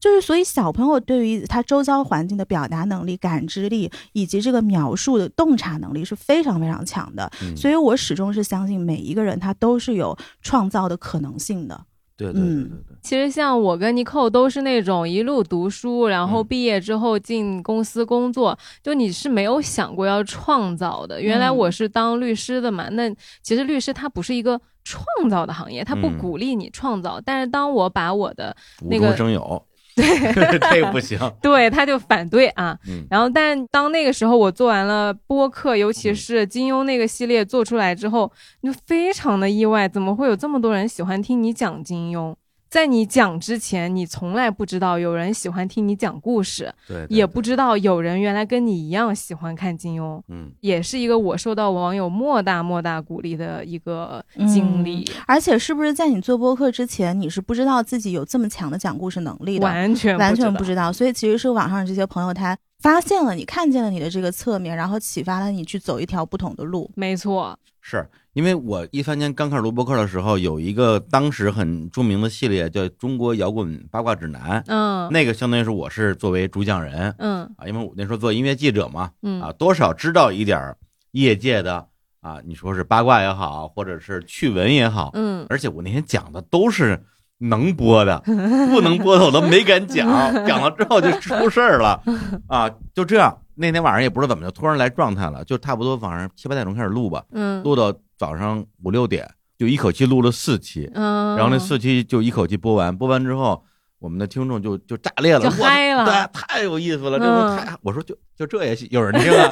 就是所以小朋友对于他周遭环境的表达能力、感知力以及这个描述的洞察能力是非常非常强的。嗯所以我始终是相信每一个人他都是有创造的可能性的。对对对嗯。对对，其实像我跟尼寇都是那种一路读书，然后嗯。毕业之后进公司工作，就你是没有想过要创造的。原来嗯。我是当律师的嘛，那其实律师他不是一个创造的行业，他不嗯。鼓励你创造。但是当我把我的那个中生有，这个不行。对他就反对啊，嗯然后但当那个时候我做完了播客，尤其是金庸那个系列做出来之后，你就非常的意外，怎么会有这么多人喜欢听你讲金庸？在你讲之前，你从来不知道有人喜欢听你讲故事，对，对也不知道有人原来跟你一样喜欢看金庸，嗯，也是一个我受到网友莫大莫大鼓励的一个经历，而且是不是在你做播客之前，你是不知道自己有这么强的讲故事能力的？完全完全不知道，所以其实是网上这些朋友他发现了你，看见了你的这个侧面，然后启发了你去走一条不同的路。没错，是因为我一三年刚开始录播客的时候，有一个当时很著名的系列叫《中国摇滚八卦指南》，嗯。那个相当于是我是作为主讲人嗯。啊，因为我那时候做音乐记者嘛，嗯。啊，多少知道一点业界的啊，你说是八卦也好，或者是趣闻也好，嗯。而且我那天讲的都是能播的，不能播的我都没敢讲，讲了之后就出事儿了。啊！就这样，那天晚上也不知道怎么就突然来状态了，就差不多晚上七八点钟开始录吧，嗯录到早上五六点，就一口气录了四期，嗯，然后那四期就一口气播完，播完之后。我们的听众就就炸裂了，就嗨了对，太有意思了，这嗯不太……我说就就这也有人听了，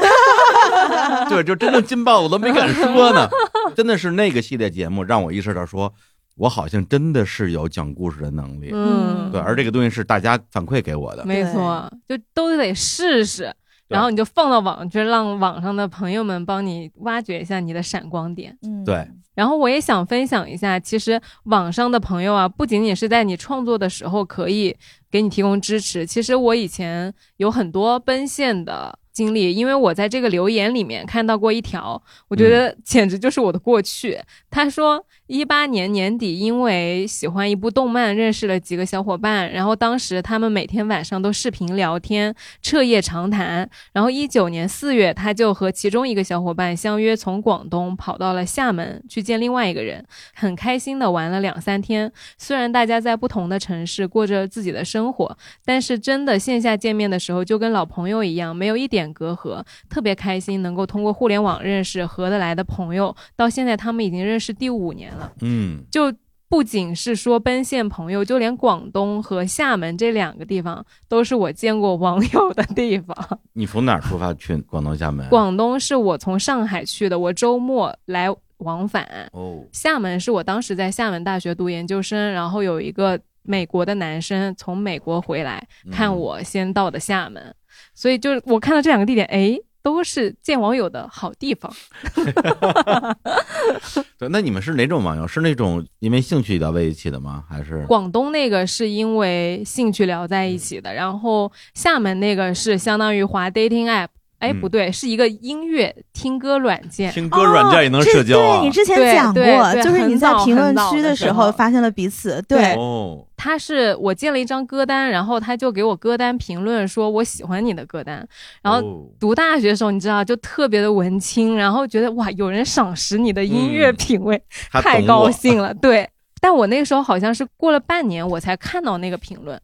对，就真正劲爆我都没敢说呢。真的是那个系列节目让我意识到说，我好像真的是有讲故事的能力。嗯，对，而这个东西是大家反馈给我的。没错，就都得试试，然后你就放到网上去，让网上的朋友们帮你挖掘一下你的闪光点。嗯，对，然后我也想分享一下，其实网上的朋友啊，不仅仅是在你创作的时候可以给你提供支持，其实我以前有很多奔现的经历，因为我在这个留言里面看到过一条，我觉得简直就是我的过去。他说，一八年年底，因为喜欢一部动漫，认识了几个小伙伴，然后当时他们每天晚上都视频聊天，彻夜长谈。然后一九年四月，他就和其中一个小伙伴相约从广东跑到了厦门去见另外一个人，很开心的玩了两三天。虽然大家在不同的城市过着自己的生活，但是真的线下见面的时候，就跟老朋友一样，没有一点隔阂，特别开心，能够通过互联网认识合得来的朋友。到现在，他们已经认识第五年了。嗯，就不仅是说奔现朋友，就连广东和厦门这两个地方都是我见过网友的地方。你从哪儿出发去广东、厦门？广东是我从上海去的，我周末来往返。哦，厦门是我当时在厦门大学读研究生，然后有一个美国的男生从美国回来看嗯我先到的厦门，所以就是我看到这两个地点，哎，都是见网友的好地方。对，那你们是哪种网友？是那种因为兴趣聊在一起的吗？还是广东那个是因为兴趣聊在一起的，然后厦门那个是相当于滑 dating app，哎，嗯不对，是一个音乐听歌软件。听歌软件也能社交啊对？你之前对讲过对，就是你在评论区的时候候发现了彼此。对他是我建了一张歌单，然后他就给我歌单评论说我喜欢你的歌单，然后哦读大学的时候，你知道就特别的文青，然后觉得哇，有人赏识你的音乐嗯品味，他太高兴了。对，但我那个时候好像是过了半年我才看到那个评论，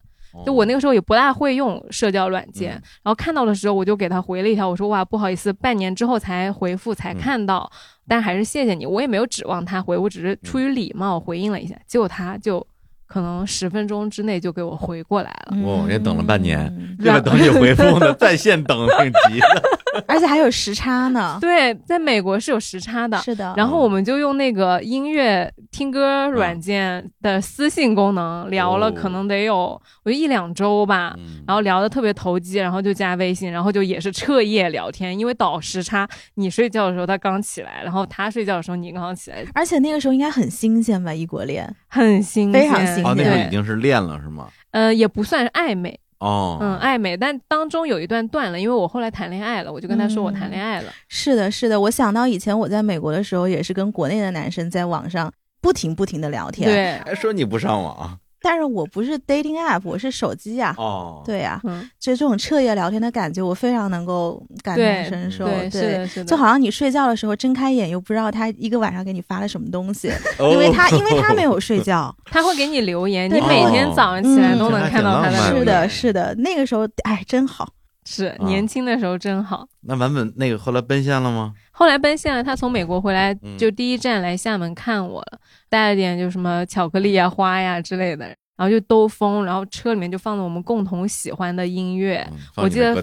就我那个时候也不大会用社交软件，嗯。然后看到的时候我就给他回了一条，我说哇，不好意思，半年之后才回复才嗯。看到，但还是谢谢你，我也没有指望他回，我只是出于礼貌回应了一下，结果他就可能十分钟之内就给我回过来了。哦也等了半年嗯这个等你回复呢，在线等挺急的。而且还有时差呢。对，在美国是有时差的，是的，然后我们就用那个音乐听歌软件的私信功能聊了，哦可能得有我觉得一两周吧。嗯然后聊得特别投机，然后就加微信，然后就也是彻夜聊天，因为倒时差，你睡觉的时候他刚起来，然后他睡觉的时候你刚起来，而且那个时候应该很新鲜吧，异国恋。很新鲜，非常新哦，那时候已，经是恋了是吗？呃，也不算是暧昧，哦，嗯，暧昧，但当中有一段断了，因为我后来谈恋爱了，我就跟他说我谈恋爱了，是的，是的，我想到以前我在美国的时候，也是跟国内的男生在网上不停不停的聊天。，对，还说你不上网但是我不是 dating app，我是手机呀、哦，对呀、嗯，就这种彻夜聊天的感觉，我非常能够感同身受。对，是的，是的，就好像你睡觉的时候睁开眼，又不知道他一个晚上给你发了什么东西，哦因为他因为他没有睡觉。他会给你留言，你每天早上起来嗯都能看到他这还挺浪漫是的，是的，那个时候哎真好。是啊年轻的时候真好。那版本那个后来奔现了吗？后来奔现了，他从美国回来嗯，就第一站来厦门看我了，带了点就什么巧克力啊、花呀之类的，然后就兜风，然后车里面就放了我们共同喜欢的音乐，嗯我记得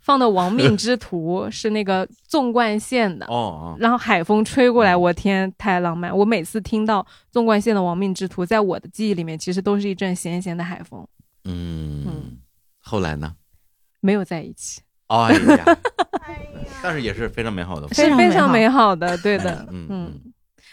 放的《亡命之徒》是那个纵贯线的。哦哦，然后海风吹过来，嗯我天，太浪漫！我每次听到纵贯线的《亡命之徒》，在我的记忆里面，其实都是一阵咸咸的海风。嗯嗯，后来呢？没有在一起，哎呀，但是也是非常美好的，非常美好。非常美好的，对的，嗯。嗯，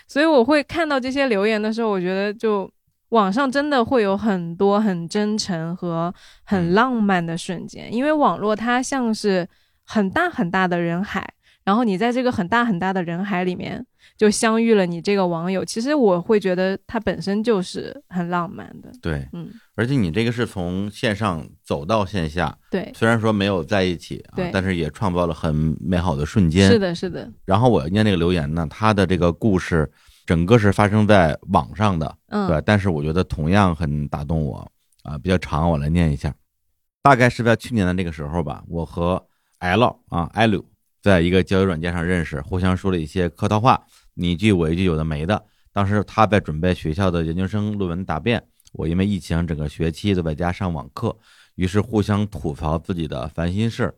所以我会看到这些留言的时候，我觉得就网上真的会有很多很真诚和很浪漫的瞬间，因为网络它像是很大很大的人海，然后你在这个很大很大的人海里面就相遇了你这个网友，其实我会觉得它本身就是很浪漫的，对，嗯，而且你这个是从线上走到线下，对，虽然说没有在一起啊对，但是也创造了很美好的瞬间。是的，是的，然后我念那个留言呢，他的这个故事整个是发生在网上的，嗯，对，但是我觉得同样很打动我啊，比较长，我来念一下。大概是在去年的那个时候吧，我和 L 啊 L 在一个交友软件上认识，互相说了一些客套话，你一句我一句，有的没的。当时他在准备学校的研究生论文答辩，我因为疫情整个学期都在家上网课，于是互相吐槽自己的烦心事儿。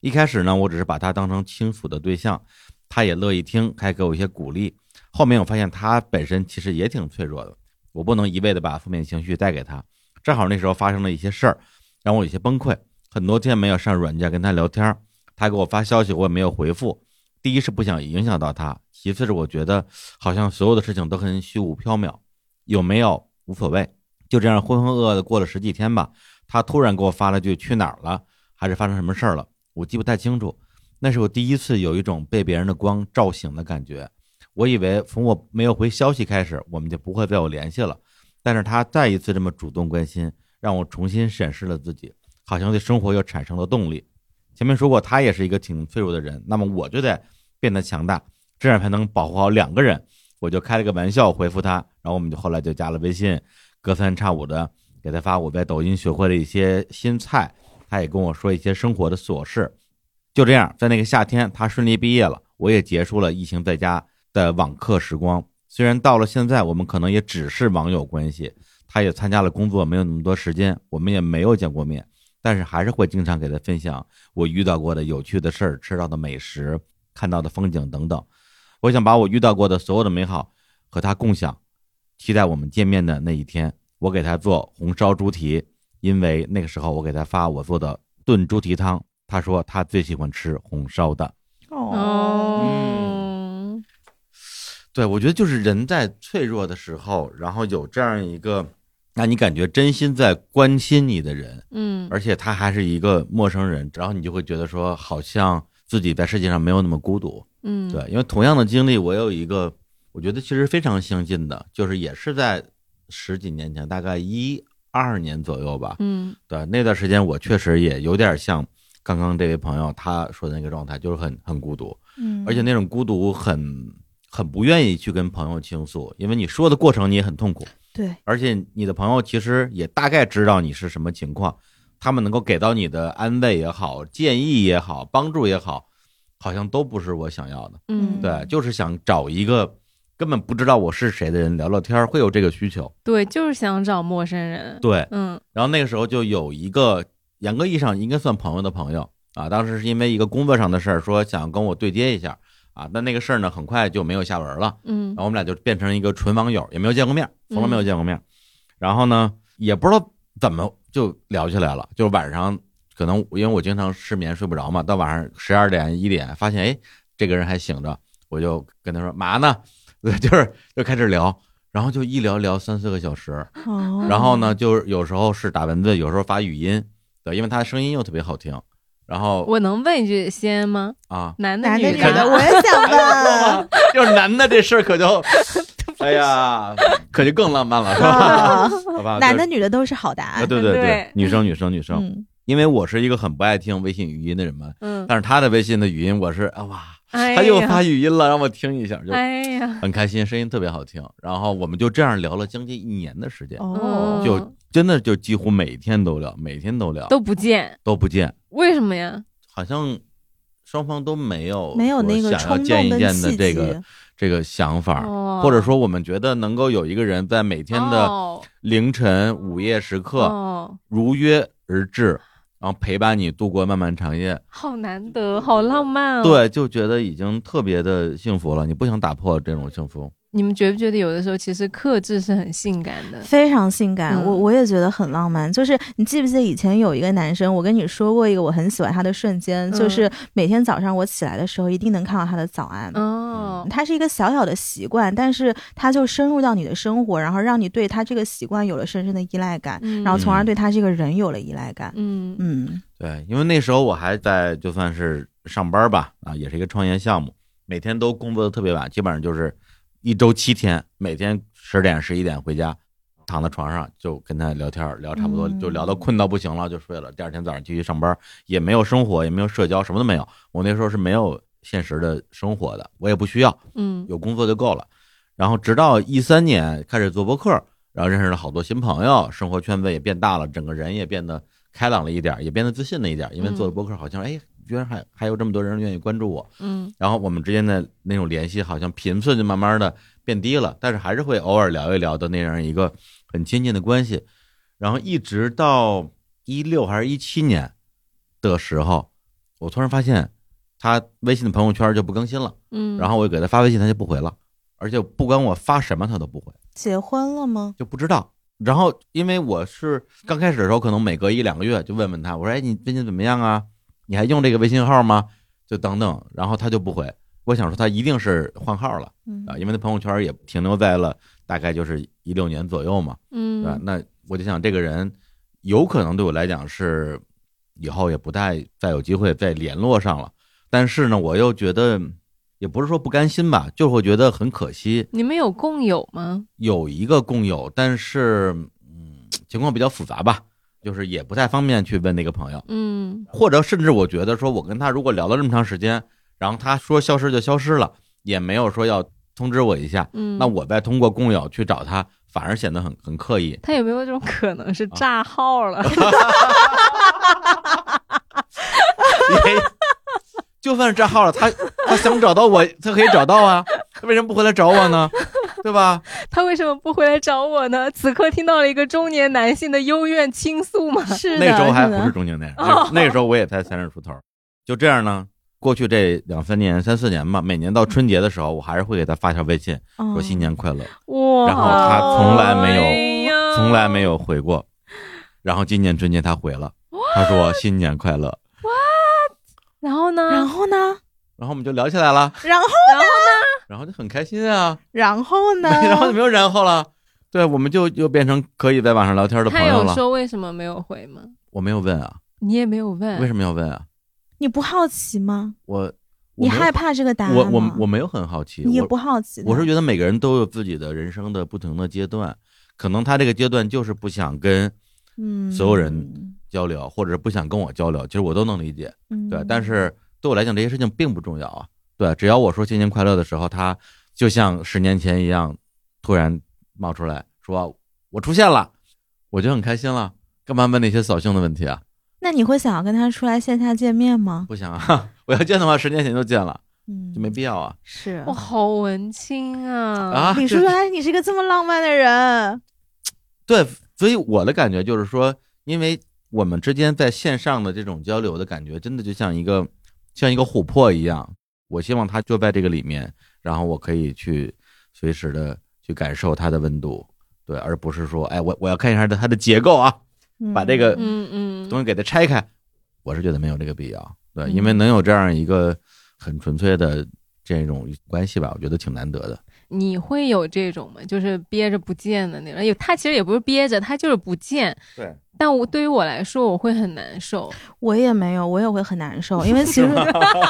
一开始呢，我只是把他当成倾诉的对象，他也乐意听，还给我一些鼓励。后面我发现他本身其实也挺脆弱的，我不能一味的把负面情绪带给他。正好那时候发生了一些事儿，让我有些崩溃，很多天没有上软件跟他聊天，他给我发消息我也没有回复。第一是不想影响到他，其次是我觉得好像所有的事情都很虚无缥缈，有没有无所谓。就这样浑浑噩噩的过了十几天吧，他突然给我发了句去哪儿了，还是发生什么事儿了，我记不太清楚。那是我第一次有一种被别人的光照醒的感觉。我以为从我没有回消息开始，我们就不会再有联系了。但是他再一次这么主动关心，让我重新审视了自己，好像对生活又产生了动力。前面说过，他也是一个挺脆弱的人，那么我就得变得强大，这样才能保护好两个人。我就开了个玩笑回复他，然后我们就后来就加了微信，隔三差五的给他发我在抖音学会的一些新菜，他也跟我说一些生活的琐事。就这样，在那个夏天，他顺利毕业了，我也结束了疫情在家的网课时光。虽然到了现在，我们可能也只是网友关系，他也参加了工作，没有那么多时间，我们也没有见过面，但是还是会经常给他分享我遇到过的有趣的事儿、吃到的美食、看到的风景等等。我想把我遇到过的所有的美好和他共享，期待我们见面的那一天。我给他做红烧猪蹄，因为那个时候我给他发我做的炖猪蹄汤。他说他最喜欢吃红烧的。哦，嗯对，我觉得就是人在脆弱的时候，然后有这样一个让你感觉真心在关心你的人，嗯而且他还是一个陌生人，然后你就会觉得说，好像自己在世界上没有那么孤独。嗯，对，因为同样的经历，我有一个，我觉得其实非常相近的，就是也是在十几年前，大概一二年左右吧。嗯对，那段时间我确实也有点像刚刚这位朋友他说的那个状态，就是很很孤独，嗯，而且那种孤独很很不愿意去跟朋友倾诉，因为你说的过程你也很痛苦，对，而且你的朋友其实也大概知道你是什么情况，他们能够给到你的安慰也好、建议也好、帮助也好，好像都不是我想要的。嗯，对，就是想找一个根本不知道我是谁的人聊聊天，会有这个需求。对，就是想找陌生人。对，嗯然后那个时候就有一个严格意义上应该算朋友的朋友啊，当时是因为一个工作上的事儿，说想跟我对接一下啊，但那个事儿呢很快就没有下文了。嗯然后我们俩就变成一个纯网友，也没有见过面，从来没有见过面。然后呢，也不知道怎么就聊起来了，就晚上可能因为我经常失眠睡不着嘛，到晚上十二点一点，发现哎这个人还醒着，我就跟他说嘛呢，对，就是就开始聊，然后就一聊聊三四个小时。哦，然后呢，就是有时候是打文字，有时候发语音，对，因为他的声音又特别好听。然后我能问一句先吗？啊，男的男的女女的，我也想问。就是男的这事儿可就，哎呀，可就更浪漫了，是吧？啊好吧，男的女的都是好答啊，案。对对对女生女生女生，嗯，因为我是一个很不爱听微信语音的人嘛，嗯，但是他的微信的语音我是啊哇，哎呀，他又发语音了，让我听一下，就哎呀，很开心，声音特别好听。然后我们就这样聊了将近一年的时间，哦，就真的就几乎每天都聊，每天都聊，都不见，都不见。为什么呀？好像双方都没有没有那个想要冲动跟见一见的契这个机。这个想法，哦或者说我们觉得能够有一个人在每天的哦凌晨、午夜时刻哦，如约而至，然后陪伴你度过漫漫长夜，好难得，好浪漫啊。，对，就觉得已经特别的幸福了。你不想打破这种幸福，你们觉不觉得有的时候其实克制是很性感的？非常性感，嗯我我也觉得很浪漫。就是你记不记得以前有一个男生，我跟你说过一个我很喜欢他的瞬间，嗯就是每天早上我起来的时候，一定能看到他的早安。哦，他是一个小小的习惯，但是他就深入到你的生活，然后让你对他这个习惯有了深深的依赖感，嗯然后从而对他这个人有了依赖感。嗯嗯对，因为那时候我还在就算是上班吧，啊，也是一个创业项目，每天都工作的特别晚，基本上就是一周七天，每天十点十一点回家，躺在床上就跟他聊天，聊差不多嗯就聊到困到不行了就睡了，第二天早上继续上班，也没有生活，也没有社交，什么都没有。我那时候是没有现实的生活的，我也不需要，嗯有工作就够了。然后直到一三年开始做博客，然后认识了好多新朋友，生活圈子也变大了，整个人也变得开朗了一点，也变得自信了一点。因为做的博客，好像哎，居然还还有这么多人愿意关注我。嗯然后我们之间的那种联系，好像频次就慢慢的变低了，但是还是会偶尔聊一聊的那样一个很亲近的关系。然后一直到一六还是一七年的时候，我突然发现他微信的朋友圈就不更新了。嗯，然后我给他发微信，他就不回了，而且不管我发什么他都不回。结婚了吗？就不知道。然后因为我是刚开始的时候，可能每隔一两个月就问问他，我说：“哎，你最近怎么样啊？你还用这个微信号吗？”就等等，然后他就不回。我想说他一定是换号了嗯啊，因为他朋友圈也停留在了大概就是一六年左右嘛，对吧？嗯，那我就想这个人有可能对我来讲是以后也不太再有机会再联络上了，但是呢，我又觉得也不是说不甘心吧，就会觉得很可惜。你们有共有吗？有一个共有，但是嗯，情况比较复杂吧，就是也不太方便去问那个朋友，嗯或者甚至我觉得说我跟他如果聊了这么长时间，然后他说消失就消失了，也没有说要通知我一下，嗯，那我再通过共友去找他，反而显得很很刻意。他有没有这种可能啊是炸号了？就算是炸号了，他他想找到我，他可以找到啊，他为什么不回来找我呢？对吧？他为什么不回来找我呢？此刻听到了一个中年男性的幽怨倾诉吗？是的，那时候还不是中年男人，那那个时候我也才三十出头。就这样呢，过去这两三年、三四年吧，每年到春节的时候，我还是会给他发条微信嗯说新年快乐，哇！然后他从来没有哎从来没有回过。然后今年春节他回了，他说新年快乐，哇然后呢？然后呢？然后我们就聊起来了，然后然后然后就很开心啊，然后呢？然后就没有然后了。对，我们就又变成可以在网上聊天的朋他有友了。说为什么没有回吗？我没有问啊，你也没有问，为什么要问啊？你不好奇吗？我你害怕这个答案我吗？我我没有很好奇，也不好奇的。我是觉得每个人都有自己的人生的不同的阶段，可能他这个阶段就是不想跟嗯，所有人交流，或者是不想跟我交流，其实我都能理解，嗯，对。但是对我来讲，这些事情并不重要啊，对。只要我说新年快乐的时候，他就像十年前一样，突然冒出来说我出现了，我就很开心了。干嘛问那些扫兴的问题啊？那你会想要跟他出来线下见面吗？不想啊！我要见的话，十年前就见了，嗯，就没必要啊是哇，好文青啊！啊！这李叔，原来你是个这么浪漫的人。对，所以我的感觉就是说，因为我们之间在线上的这种交流的感觉，真的就像一个像一个琥珀一样。我希望它就在这个里面，然后我可以去随时的去感受它的温度，对，而不是说，哎，我我要看一下它的结构啊，把这个嗯嗯，东西给它拆开。我是觉得没有这个必要，对，嗯因为能有这样一个很纯粹的这种关系吧，我觉得挺难得的。你会有这种吗？就是憋着不见的那种。有他其实也不是憋着，他就是不见。对，但我对于我来说，我会很难受。我也没有，我也会很难受，因为其实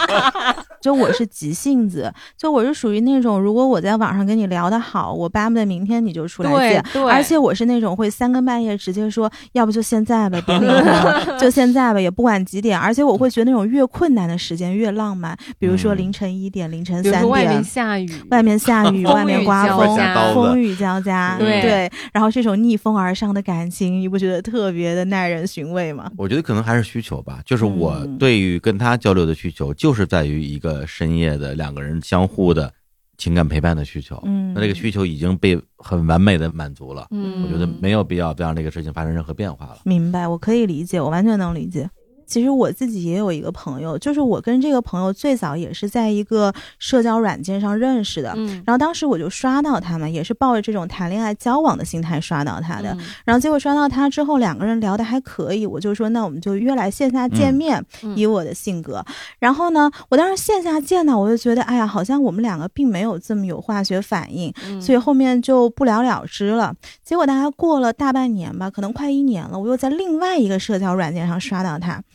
就我是急性子，就我是属于那种，如果我在网上跟你聊的好，我巴不得明天你就出来见，对，而且我是那种会三更半夜直接说，要不就现在吧，别那个，就现在吧，也不管几点，而且我会觉得那种越困难的时间越浪漫，比如说嗯凌晨一点、凌晨三点外面点。下雨，外面下雨，外面刮风风雨交加，对对，然后这种逆风而上的感情，你不觉得特别的耐人寻味吗？我觉得可能还是需求吧，就是我嗯对于跟他交流的需求，就是在于一个深夜的两个人相互的情感陪伴的需求。嗯，那这个需求已经被很完美的满足了，嗯，我觉得没有必要再让这个事情发生任何变化了。明白，我可以理解，我完全能理解。其实我自己也有一个朋友，就是我跟这个朋友最早也是在一个社交软件上认识的。嗯，然后当时我就刷到他嘛，也是抱着这种谈恋爱交往的心态刷到他的。嗯然后结果刷到他之后，两个人聊得还可以，我就说那我们就约来线下见面。嗯以我的性格，然后呢，我当时线下见呢，我就觉得哎呀，好像我们两个并没有这么有化学反应，嗯所以后面就不了了之了。结果大概过了大半年吧，可能快一年了，我又在另外一个社交软件上刷到他。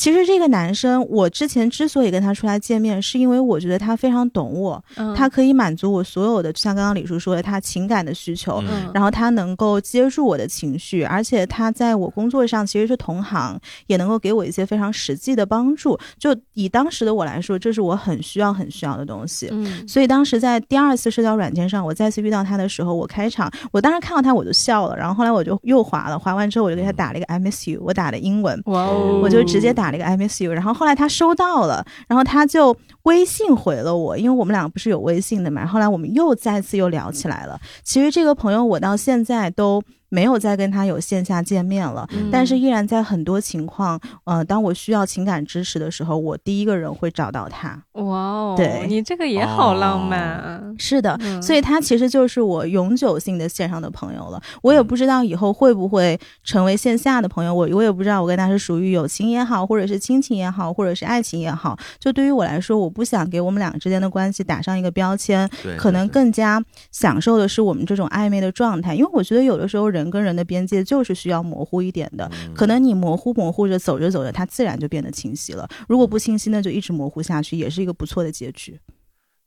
其实这个男生，我之前之所以跟他出来见面，是因为我觉得他非常懂我，嗯他可以满足我所有的，就像刚刚李叔说的，他情感的需求。嗯然后他能够接住我的情绪，而且他在我工作上其实是同行，也能够给我一些非常实际的帮助。就以当时的我来说，这是我很需要、很需要的东西。嗯所以当时在第二次社交软件上，我再次遇到他的时候，我开场，我当时看到他我就笑了，然后后来我就又滑了，滑完之后我就给他打了一个 I miss you，我打的英文。哇哦，我就直接打那个 I miss you，然后后来他收到了，然后他就微信回了我，因为我们两个不是有微信的嘛，后来我们又再次又聊起来了。其实这个朋友我到现在都没有再跟他有线下见面了，嗯但是依然在很多情况，呃，当我需要情感支持的时候，我第一个人会找到他。哇哦，对你这个也好浪漫啊。是的，嗯所以他其实就是我永久性的线上的朋友了。我也不知道以后会不会成为线下的朋友，我我也不知道我跟他是属于友情也好，或者是亲情也好，或者是爱情也好。就对于我来说，我不想给我们两个之间的关系打上一个标签，对，可能更加享受的是我们这种暧昧的状态。因为我觉得有的时候人跟人的边界就是需要模糊一点的，嗯可能你模糊模糊着走着走着，它自然就变得清晰了。如果不清晰，那就一直模糊下去，也是一个不错的结局。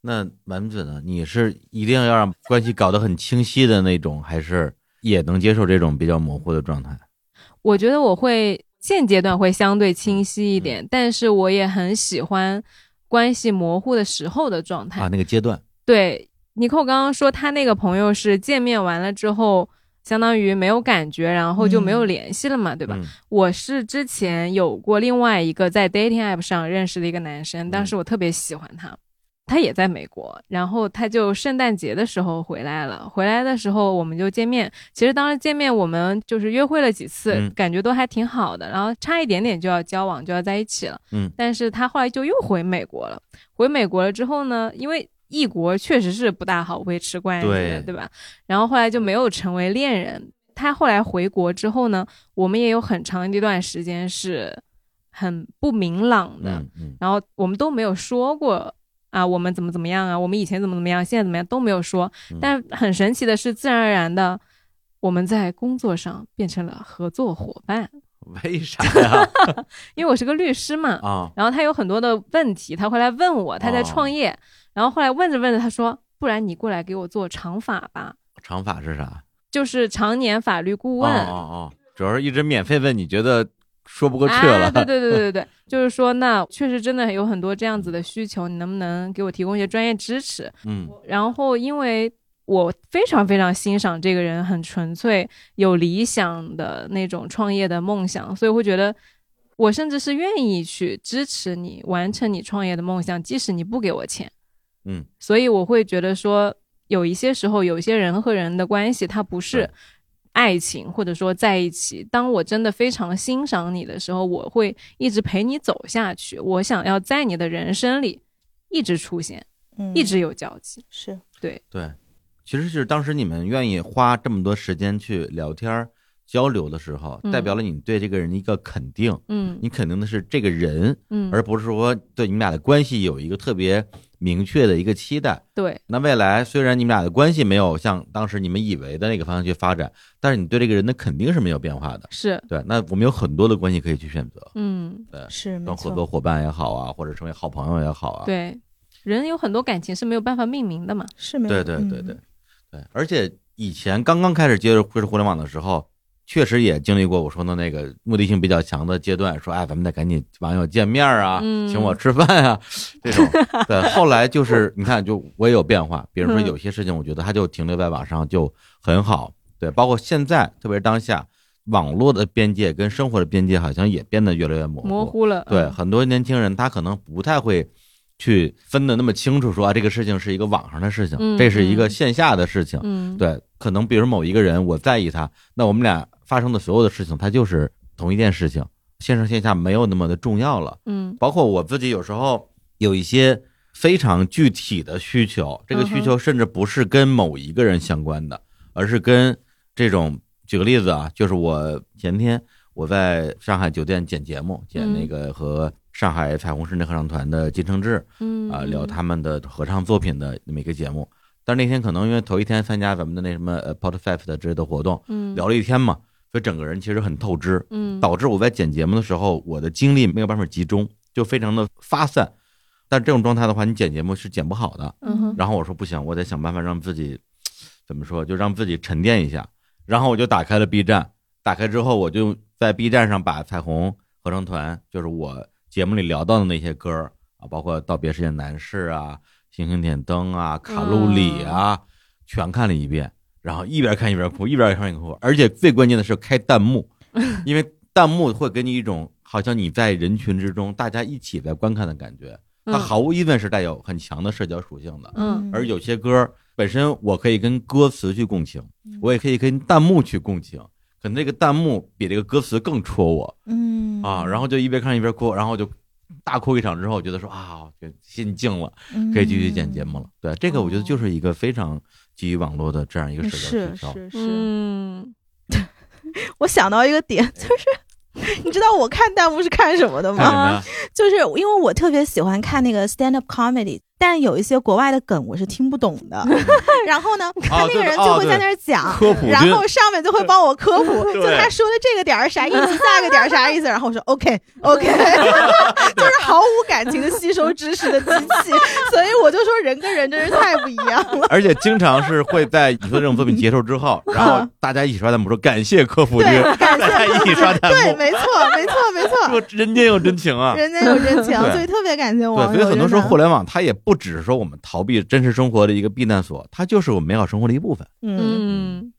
那满子呢？你是一定要让关系搞得很清晰的那种，还是也能接受这种比较模糊的状态？我觉得我会现阶段会相对清晰一点，但是我也很喜欢关系模糊的时候的状态。啊，那个阶段，对，尼寇刚刚说他那个朋友是见面完了之后，相当于没有感觉，然后就没有联系了嘛，对吧？嗯我是之前有过另外一个在 dating app 上认识的一个男生，当嗯时我特别喜欢他。他也在美国，然后他就圣诞节的时候回来了。回来的时候我们就见面，其实当时见面我们就是约会了几次，嗯感觉都还挺好的，然后差一点点就要交往，就要在一起了。嗯，但是他后来就又回美国了。回美国了之后呢，因为异国确实是不大好维持关系的，对对吧？然后后来就没有成为恋人。他后来回国之后呢，我们也有很长一段时间是很不明朗的，嗯嗯然后我们都没有说过啊，我们怎么怎么样啊，我们以前怎么怎么样，现在怎么样都没有说。嗯但很神奇的是，自然而然的，我们在工作上变成了合作伙伴。为啥呀？因为我是个律师嘛，啊，然后他有很多的问题，他会来问我，他在哦创业，然后后来问着问着，他说：“不然你过来给我做长法吧，长法是啥？就是常年法律顾问。哦哦哦，主要是一直免费问，你觉得说不过去了？啊，对对对对 对，就是说，那确实真的有很多这样子的需求，你能不能给我提供一些专业支持？嗯然后，因为我非常非常欣赏这个人，很纯粹、有理想的那种创业的梦想，所以会觉得我甚至是愿意去支持你完成你创业的梦想，即使你不给我钱。嗯所以我会觉得说，有一些时候，有一些人和人的关系，它不是爱情，或者说在一起。当我真的非常欣赏你的时候，我会一直陪你走下去。我想要在你的人生里一直出现，嗯，一直有交集。是对对，其实就是当时你们愿意花这么多时间去聊天儿交流的时候，嗯代表了你对这个人的一个肯定。嗯你肯定的是这个人，嗯，而不是说对你们俩的关系有一个特别明确的一个期待。对那未来虽然你们俩的关系没有像当时你们以为的那个方向去发展，但是你对这个人的肯定是没有变化的。是对，那我们有很多的关系可以去选择，嗯对，是没当合，作伙伴也好啊，或者成为好朋友也好啊。对。人有很多感情是没有办法命名的嘛。是没有对对对嗯对对，而且以前刚刚开始接触接触互联网的时候，确实也经历过我说的那个目的性比较强的阶段，说哎，咱们得赶紧网友见面啊，嗯请我吃饭啊，这种。对，后来就是你看，就我也有变化，比如说嗯有些事情，我觉得它就停留在网上就很好。对，包括现在，特别是当下，网络的边界跟生活的边界好像也变得越来越模糊。模糊了，对，嗯很多年轻人他可能不太会去分得那么清楚，说啊，这个事情是一个网上的事情，嗯这是一个嗯线下的事情。嗯，对，可能比如某一个人，我在意他，那我们俩发生的所有的事情，它就是同一件事情，线上线下没有那么的重要了。嗯。包括我自己有时候有一些非常具体的需求，这个需求甚至不是跟某一个人相关的，而是跟这种，举个例子啊，就是我前天我在上海酒店剪节目，剪那嗯个和上海彩虹室内合唱团的金承志嗯。啊、聊他们的合唱作品的那么一个节目。但是那天可能因为头一天参加咱们的那什么呃 Podfest 的之类的活动，嗯。聊了一天嘛，所以整个人其实很透支。嗯导致我在剪节目的时候，我的精力没有办法集中，就非常的发散。但这种状态的话，你剪节目是剪不好的。嗯哼然后我说不行，我得想办法让自己怎么说，就让自己沉淀一下。然后我就打开了 B 站，打开之后我就在 B 站上把彩虹合唱团，就是我节目里聊到的那些歌啊，包括《道别时间男士》啊、《星星点灯》啊、《卡路里》啊，全看了一遍。然后一边看一边哭，一边看一边哭，而且最关键的是开弹幕，因为弹幕会给你一种好像你在人群之中，大家一起在观看的感觉。它嗯毫无疑问是带有很强的社交属性的。嗯而有些歌本身我可以跟歌词去共情，我也可以跟弹幕去共情，可能这个弹幕比这个歌词更戳我嗯啊，然后就一边看一边哭，然后就大哭一场之后，觉得说啊，就心静了，可以继续剪节目了。对，这个我觉得就是一个非常基于网络的这样一个社交是渠道。是是，嗯，我想到一个点，就是 你知道我看弹幕是看什么的吗？就是因为我特别喜欢看那个 stand up comedy，但有一些国外的梗我是听不懂的。然后呢，他那个人就会在那儿讲，科普然后上面就会帮我科普，就他说的这个点儿啥意思，那个点儿啥意思，然后我说 OK OK，就是毫无感情的吸收知识的机器，所以我就说人跟人真是太不一样了。而且经常是会在你说这种作品结束之后，然后大家一起刷弹幕说感谢科普君，对，感大家谢一起刷弹幕对，没错，没错，没错，说人间有真情啊。人间有真情，对所以特别感谢对，网友。所以很多时候互联网它也不只是说我们逃避真实生活的一个避难所，它就是我们美好生活的一部分。嗯嗯，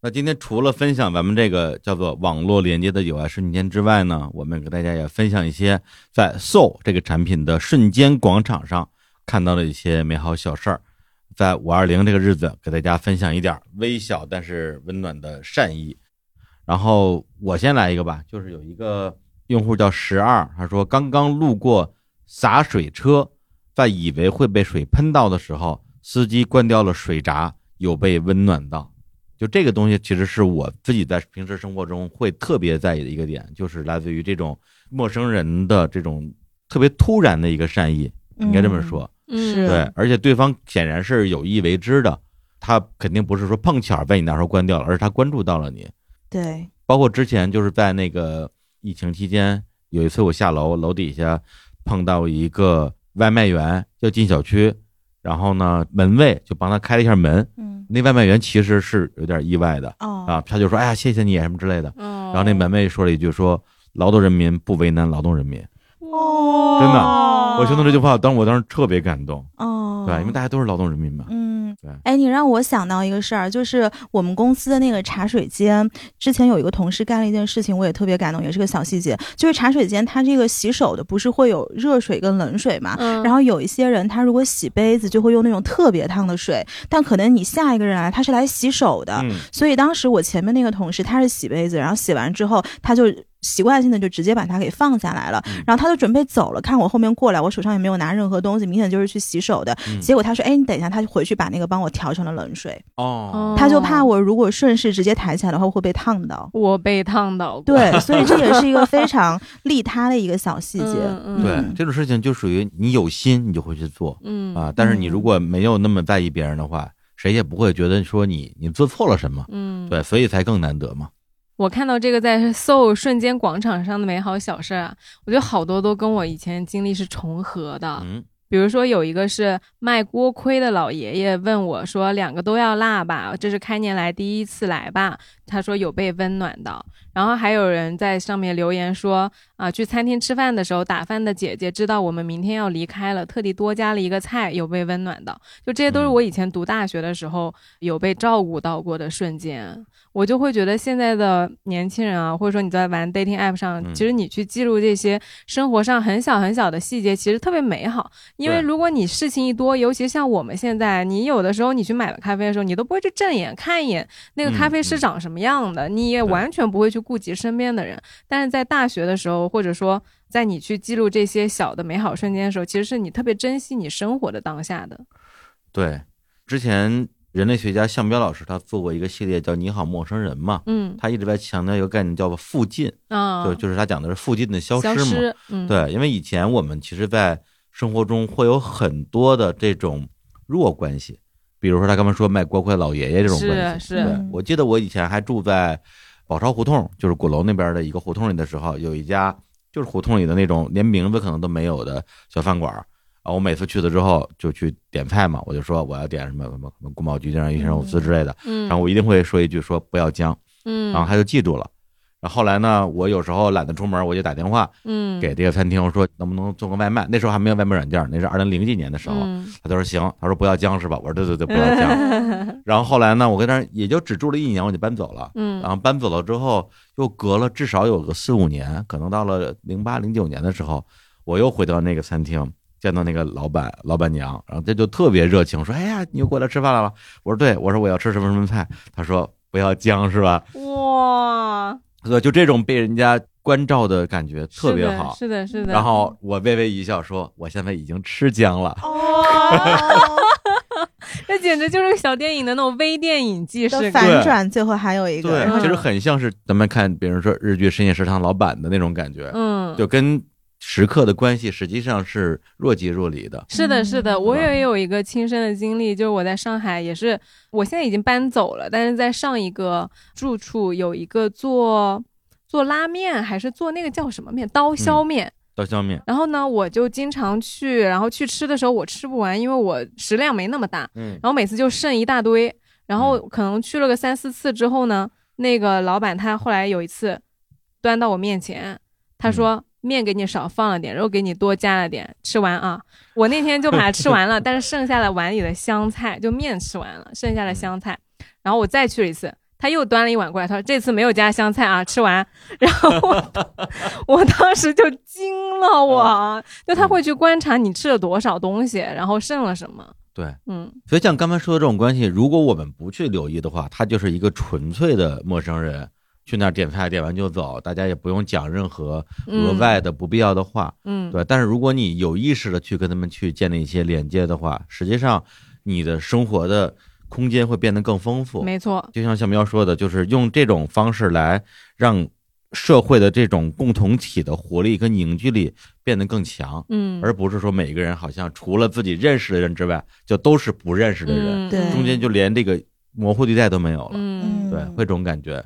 那今天除了分享咱们这个叫做网络连接的有爱瞬间之外呢，我们给大家也分享一些在 Soul 这个产品的瞬间广场上看到的一些美好小事儿。在五二零这个日子，给大家分享一点微小但是温暖的善意。然后我先来一个吧，就是有一个用户叫十二，他说刚刚路过洒水车，在以为会被水喷到的时候，司机关掉了水闸，有被温暖到。就这个东西，其实是我自己在平时生活中会特别在意的一个点，就是来自于这种陌生人的这种特别突然的一个善意，应该这么说。嗯是对，而且对方显然是有意为之的，他肯定不是说碰巧被你那时候关掉了，而是他关注到了你。对，包括之前就是在那个疫情期间，有一次我下楼，楼底下碰到一个外卖员要进小区，然后呢门卫就帮他开了一下门，嗯。那外卖员其实是有点意外的哦。啊，他就说哎呀谢谢你什么之类的，然然后那门卫说了一句说劳动人民不为难劳动人民，哦，真的我听到这句话，当时我当时特别感动，哦，对，因为大家都是劳动人民嘛，嗯对，哎，你让我想到一个事儿，就是我们公司的那个茶水间，之前有一个同事干了一件事情，我也特别感动，也是个小细节，就是茶水间它这个洗手的不是会有热水跟冷水嘛，嗯，然后有一些人，他如果洗杯子就会用那种特别烫的水，但可能你下一个人来，他是来洗手的，嗯，所以当时我前面那个同事他是洗杯子，然后洗完之后他就习惯性的就直接把它给放下来了，嗯然后他就准备走了，看我后面过来，我手上也没有拿任何东西，明显就是去洗手的。嗯结果他说：“哎，你等一下，他就回去把那个帮我调成了冷水。哦，他就怕我如果顺势直接抬起来的话会被烫到。我被烫到过，对，所以这也是一个非常利他的一个小细节。嗯嗯对嗯这种事情就属于你有心你就会去做嗯啊，但是你如果没有那么在意别人的话，谁也不会觉得说你你做错了什么，嗯，对，所以才更难得嘛。我看到这个在 Soul 瞬间广场上的美好小事啊，我觉得好多都跟我以前经历是重合的。嗯比如说有一个是卖锅盔的老爷爷问我说：“两个都要辣吧？这是开年来第一次来吧？”他说有被温暖到。然后还有人在上面留言说：“啊，去餐厅吃饭的时候，打饭的姐姐知道我们明天要离开了，特地多加了一个菜，有被温暖到。就这些都是嗯我以前读大学的时候有被照顾到过的瞬间。我就会觉得现在的年轻人啊，或者说你在玩 dating app 上，嗯其实你去记录这些生活上很小很小的细节，其实特别美好。因为如果你事情一多，尤其像我们现在，你有的时候你去买了咖啡的时候，你都不会去正眼看一眼那个咖啡师长什么样的，你也完全不会去顾及身边的人。但是在大学的时候，或者说在你去记录这些小的美好瞬间的时候，其实是你特别珍惜你生活的当下的。对，之前人类学家向彪老师他做过一个系列叫《你好陌生人》嘛，嗯他一直在强调一个概念叫做附近，啊，就就是他讲的是附近的消消失嘛。失，嗯，对，因为以前我们其实，在生活中会有很多的这种弱关系，比如说他刚才说卖锅盔老爷爷这种关系。我记得我以前还住在宝钞胡同，就是鼓楼那边的一个胡同里的时候，有一家就是胡同里的那种连名字可能都没有的小饭馆儿。啊，我每次去了之后就去点菜嘛，我就说我要点什么什么什么宫保鸡丁、鱼香肉丝之类的，嗯，然后我一定会说一句说不要姜，嗯，然后他就记住了。然后后来呢，我有时候懒得出门，我就打电话嗯给这个餐厅说能不能做个外卖。那时候还没有外卖软件，那是二零零几年的时候。嗯他都说行，他说不要姜是吧？我说对对对，不要姜。然后后来呢，我跟那儿也就只住了一年，我就搬走了。嗯然后搬走了之后，又隔了至少有个四五年，可能到了零八零九年的时候，我又回到那个餐厅，见到那个老板老板娘，然后他就特别热情，说：“哎呀，你又过来吃饭了吗？”我说：“对。”我说：“我要吃什么什么菜。”他说：“不要姜是吧哇，？”所以就这种被人家关照的感觉特别好。是的，是的，是的。然后我微微一笑说：“我现在已经吃姜了。哦，这简直就是小电影的那种微电影既视感。反转，最后还有一个，对其实很像是咱们看，比如说日剧《深夜食堂》老板的那种感觉，嗯，就跟食客的关系实际上是若即若离的。是的，是的，我嗯也有一个亲身的经历，就是我在上海也是，我现在已经搬走了，但是在上一个住处有一个做做拉面，还是做那个叫什么面，刀削面。刀削面，然后呢，我就经常去，然后去吃的时候我吃不完，因为我食量没那么大，嗯然后每次就剩一大堆，然后可能去了个三四次之后呢，那个老板他后来有一次端到我面前，他说。面给你少放了点，肉给你多加了点，吃完啊！我那天就把它吃完了，但是剩下了碗里的香菜，就面吃完了，剩下的香菜，然后我再去了一次，他又端了一碗过来，他说这次没有加香菜啊，吃完。然后我 我当时就惊了我，就他会去观察你吃了多少东西，然后剩了什么。对。嗯，所以像刚才说的这种关系，如果我们不去留意的话，他就是一个纯粹的陌生人，去那儿点菜，点完就走，大家也不用讲任何额外的不必要的话，嗯，对。但是如果你有意识的去跟他们去建立一些连接的话，实际上你的生活的空间会变得更丰富。没错，就像小喵说的，就是用这种方式来让社会的这种共同体的活力跟凝聚力变得更强，嗯，而不是说每个人好像除了自己认识的人之外，就都是不认识的人，嗯对中间就连这个模糊地带都没有了。嗯，对，会这种感觉。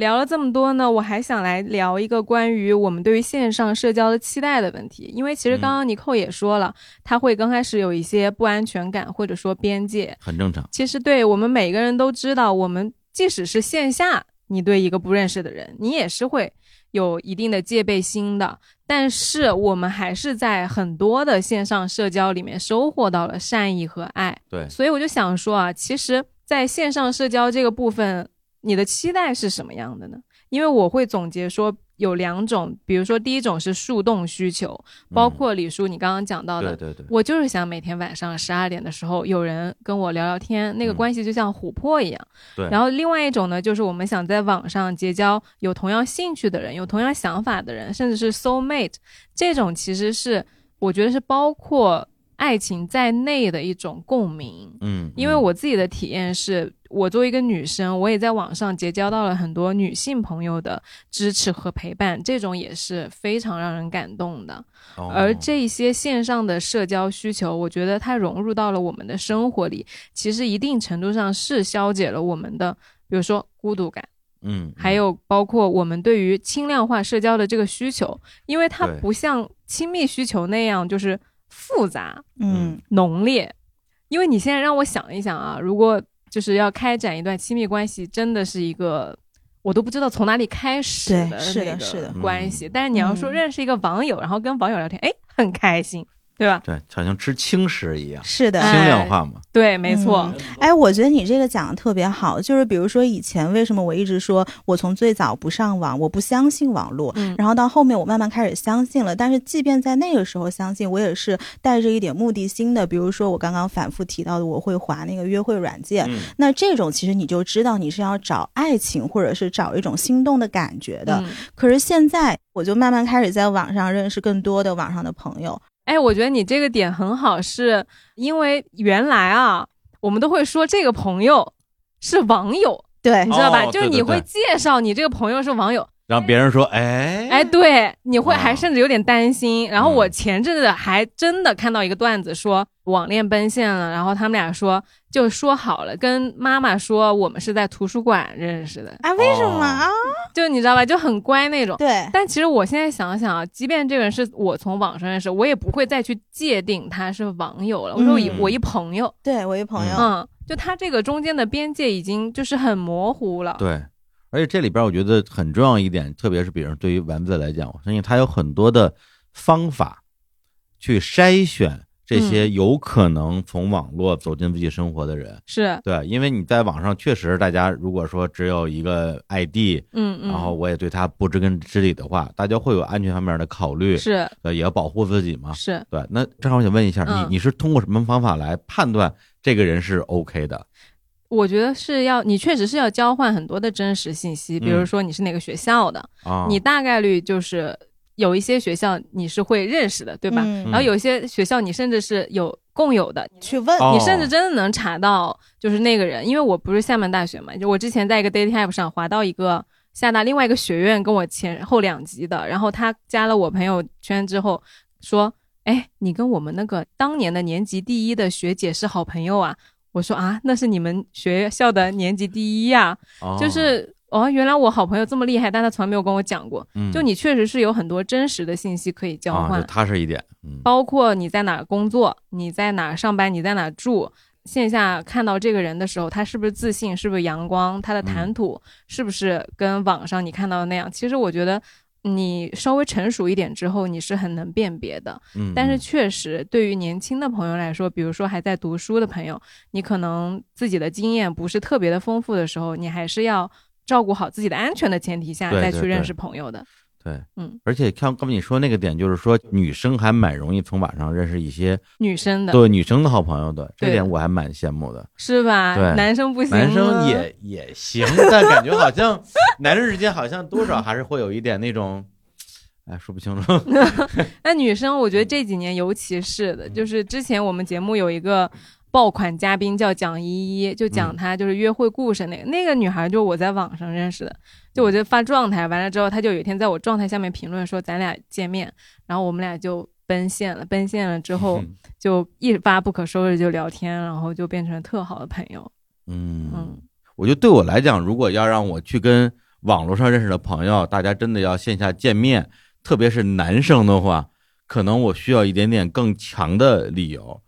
聊了这么多呢，我还想来聊一个关于我们对于线上社交的期待的问题。因为其实刚刚尼寇也说了，他会刚开始有一些不安全感或者说边界。很正常。其实对我们每个人都知道，我们即使是线下，你对一个不认识的人，你也是会有一定的戒备心的。但是我们还是在很多的线上社交里面收获到了善意和爱。对，所以我就想说啊，其实在线上社交这个部分，你的期待是什么样的呢？因为我会总结说有两种，比如说第一种是树洞需求，包括李叔你刚刚讲到的，嗯对对对，我就是想每天晚上十二点的时候有人跟我聊聊天，那个嗯关系就像琥珀一样。对然后另外一种呢，就是我们想在网上结交有同样兴趣的人、有同样想法的人，甚至是 soul mate，这种其实是我觉得是包括爱情在内的一种共鸣。嗯，因为我自己的体验是，我作为一个女生，我也在网上结交到了很多女性朋友的支持和陪伴，这种也是非常让人感动的。哦。而这一些线上的社交需求，我觉得它融入到了我们的生活里，其实一定程度上是消解了我们的，比如说孤独感，嗯，还有包括我们对于轻量化社交的这个需求，因为它不像亲密需求那样就是复杂嗯浓烈。因为你现在让我想一想啊，如果就是要开展一段亲密关系，真的是一个。我都不知道从哪里开始的那个是的是的关系，但是你要说嗯认识一个网友，然后跟网友聊天，哎，很开心，对吧？对，好像吃轻食一样，是的，轻哎量化嘛。对，没错，哎，我觉得你这个讲的特别好，就是比如说以前为什么我一直说我从最早不上网，我不相信网络，嗯然后到后面我慢慢开始相信了，但是即便在那个时候相信，我也是带着一点目的心的，比如说我刚刚反复提到的，我会划那个约会软件，嗯那这种其实你就知道你是要找爱情或者是找一种心动的感觉的。嗯可是现在我就慢慢开始在网上认识更多的网上的朋友，哎，我觉得你这个点很好，是因为原来啊，我们都会说这个朋友是网友，对你知道吧？哦就是你会介绍你这个朋友是网友，让别人说，哎哎，对，你会啊还甚至有点担心。然后嗯我前阵子还真的看到一个段子，说网恋奔现了，然后他们俩说就说好了，跟妈妈说我们是在图书馆认识的，啊，为什么啊？就你知道吧，就很乖那种。对，但其实我现在想想啊，即便这个人是我从网上认识，我也不会再去界定他是网友了。我说我一、嗯我一朋友，对我一朋友，嗯，就他这个中间的边界已经就是很模糊了。对，而且这里边我觉得很重要一点，特别是比如对于丸子来讲，我相信他有很多的方法去筛选这些有可能从网络走进自己生活的人。是，对，因为你在网上确实，大家如果说只有一个 ID，嗯嗯，然后我也对他不知根知底的话，大家会有安全方面的考虑，是呃，也要保护自己嘛。是，对，那正好我想问一下，嗯你你是通过什么方法来判断这个人是 OK 的？我觉得是要你确实是要交换很多的真实信息，比如嗯说你是哪个学校的，啊？你大概率就是有一些学校你是会认识的，对吧？嗯然后有一些学校你甚至是有共有的，去问，哦你甚至真的能查到就是那个人，因为我不是厦门大学嘛，就我之前在一个 dating app 上划到一个厦大另外一个学院跟我前后两级的，然后他加了我朋友圈之后说，哎，你跟我们那个当年的年级第一的学姐是好朋友啊。我说啊，那是你们学校的年级第一呀、哦就是哦，原来我好朋友这么厉害，但他从来没有跟我讲过。嗯就你确实是有很多真实的信息可以交啊，换，就踏实一点，嗯包括你在哪儿工作，你在哪儿上班，你在哪儿住。线下看到这个人的时候，他是不是自信，是不是阳光，他的谈吐是不是跟网上你看到的那样？其实我觉得你稍微成熟一点之后，你是很能辨别的。嗯，但是嗯确实，对于年轻的朋友来说，比如说还在读书的朋友，你可能自己的经验不是特别的丰富的时候，你还是要照顾好自己的安全的前提下再去认识朋友的。对，嗯，而且像刚才你说那个点，就是说女生还蛮容易从网上认识一些女生的对女生的好朋友的，这点我还蛮羡慕的。是吧？对男生不行，男生也 也行，但感觉好像男生之间好像多少还是会有一点那种，哎，说不清楚。那女生，我觉得这几年尤其是的，就是之前我们节目有一个爆款嘉宾叫蒋依依，就讲她就是约会故事那个、那个女孩，就我在网上认识的，就我就发状态，完了之后，她就有一天在我状态下面评论说咱俩见面，然后我们俩就奔现了，奔现了之后就一发不可收拾就聊天，然后就变成特好的朋友。嗯嗯，我觉得对我来讲，如果要让我去跟网络上认识的朋友，大家真的要线下见面，特别是男生的话，可能我需要一点点更强的理由。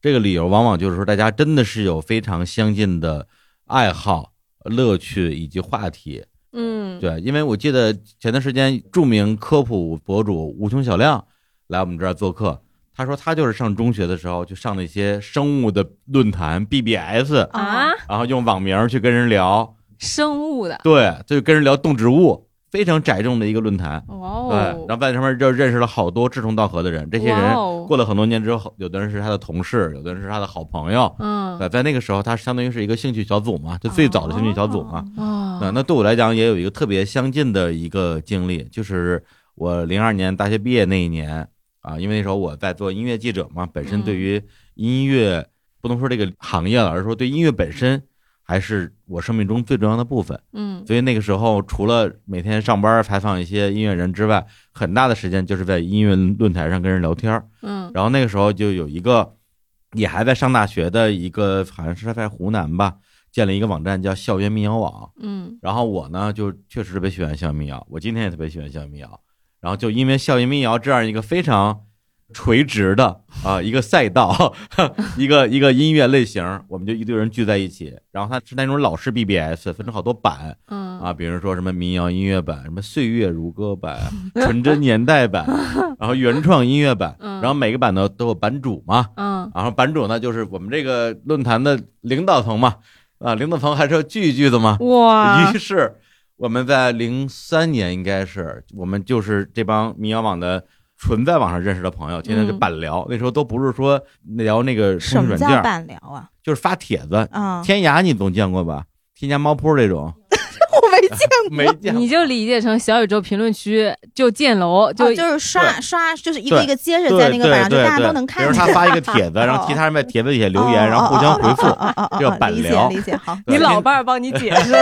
这个理由往往就是说，大家真的是有非常相近的爱好、乐趣以及话题。嗯，对，因为我记得前段时间著名科普博主无穷小亮来我们这儿做客，他说他就是上中学的时候就上那些生物的论坛 BBS，啊，然后用网名去跟人聊，生物的，对，就跟人聊动植物，非常窄众的一个论坛。哇对，哦，然后在上面就认识了好多志同道合的人。这些人过了很多年之后，有的人是他的同事，有的人是他的好朋友。在那个时候，他相当于是一个兴趣小组嘛，就最早的兴趣小组嘛。那对我来讲也有一个特别相近的一个经历，就是我零二年大学毕业那一年啊，因为那时候我在做音乐记者嘛，本身对于音乐、不能说这个行业了，而是说对音乐本身还是我生命中最重要的部分。嗯所以那个时候，除了每天上班采访一些音乐人之外，很大的时间就是在音乐论坛上跟人聊天儿。嗯然后那个时候就有一个也还在上大学的一个，好像是在湖南吧，建了一个网站叫校园民谣网。嗯然后我呢，就确实特别喜欢校园民谣，我今天也特别喜欢校园民谣。然后就因为校园民谣这样一个非常垂直的啊一个赛道，一个一个音乐类型，我们就一堆人聚在一起。然后它是那种老式 BBS，分成好多版嗯啊，比如说什么民谣音乐版、什么岁月如歌版、纯真年代版，然后原创音乐版，嗯然后每个版呢都有版主嘛，嗯然后版主呢就是我们这个论坛的领导层嘛，啊，领导层还是要聚一聚的嘛。哇于是我们在零三年应该是我们就是这帮民谣网的纯在网上认识的朋友，天天就嗯板聊。那时候都不是说聊那个什么软件，板聊啊？就是发帖子。啊，天涯你总见过吧？天涯猫扑这种 我没见 没见过你。就理解成小宇宙评论区就建楼，就过，就是刷刷，就是一个一个接着在那个板上，就对大家都能看见。比如他发一个帖子，然后其他人在帖子底下留言，哦然后互相回复，叫板理解聊理解好。你老伴儿帮你解释。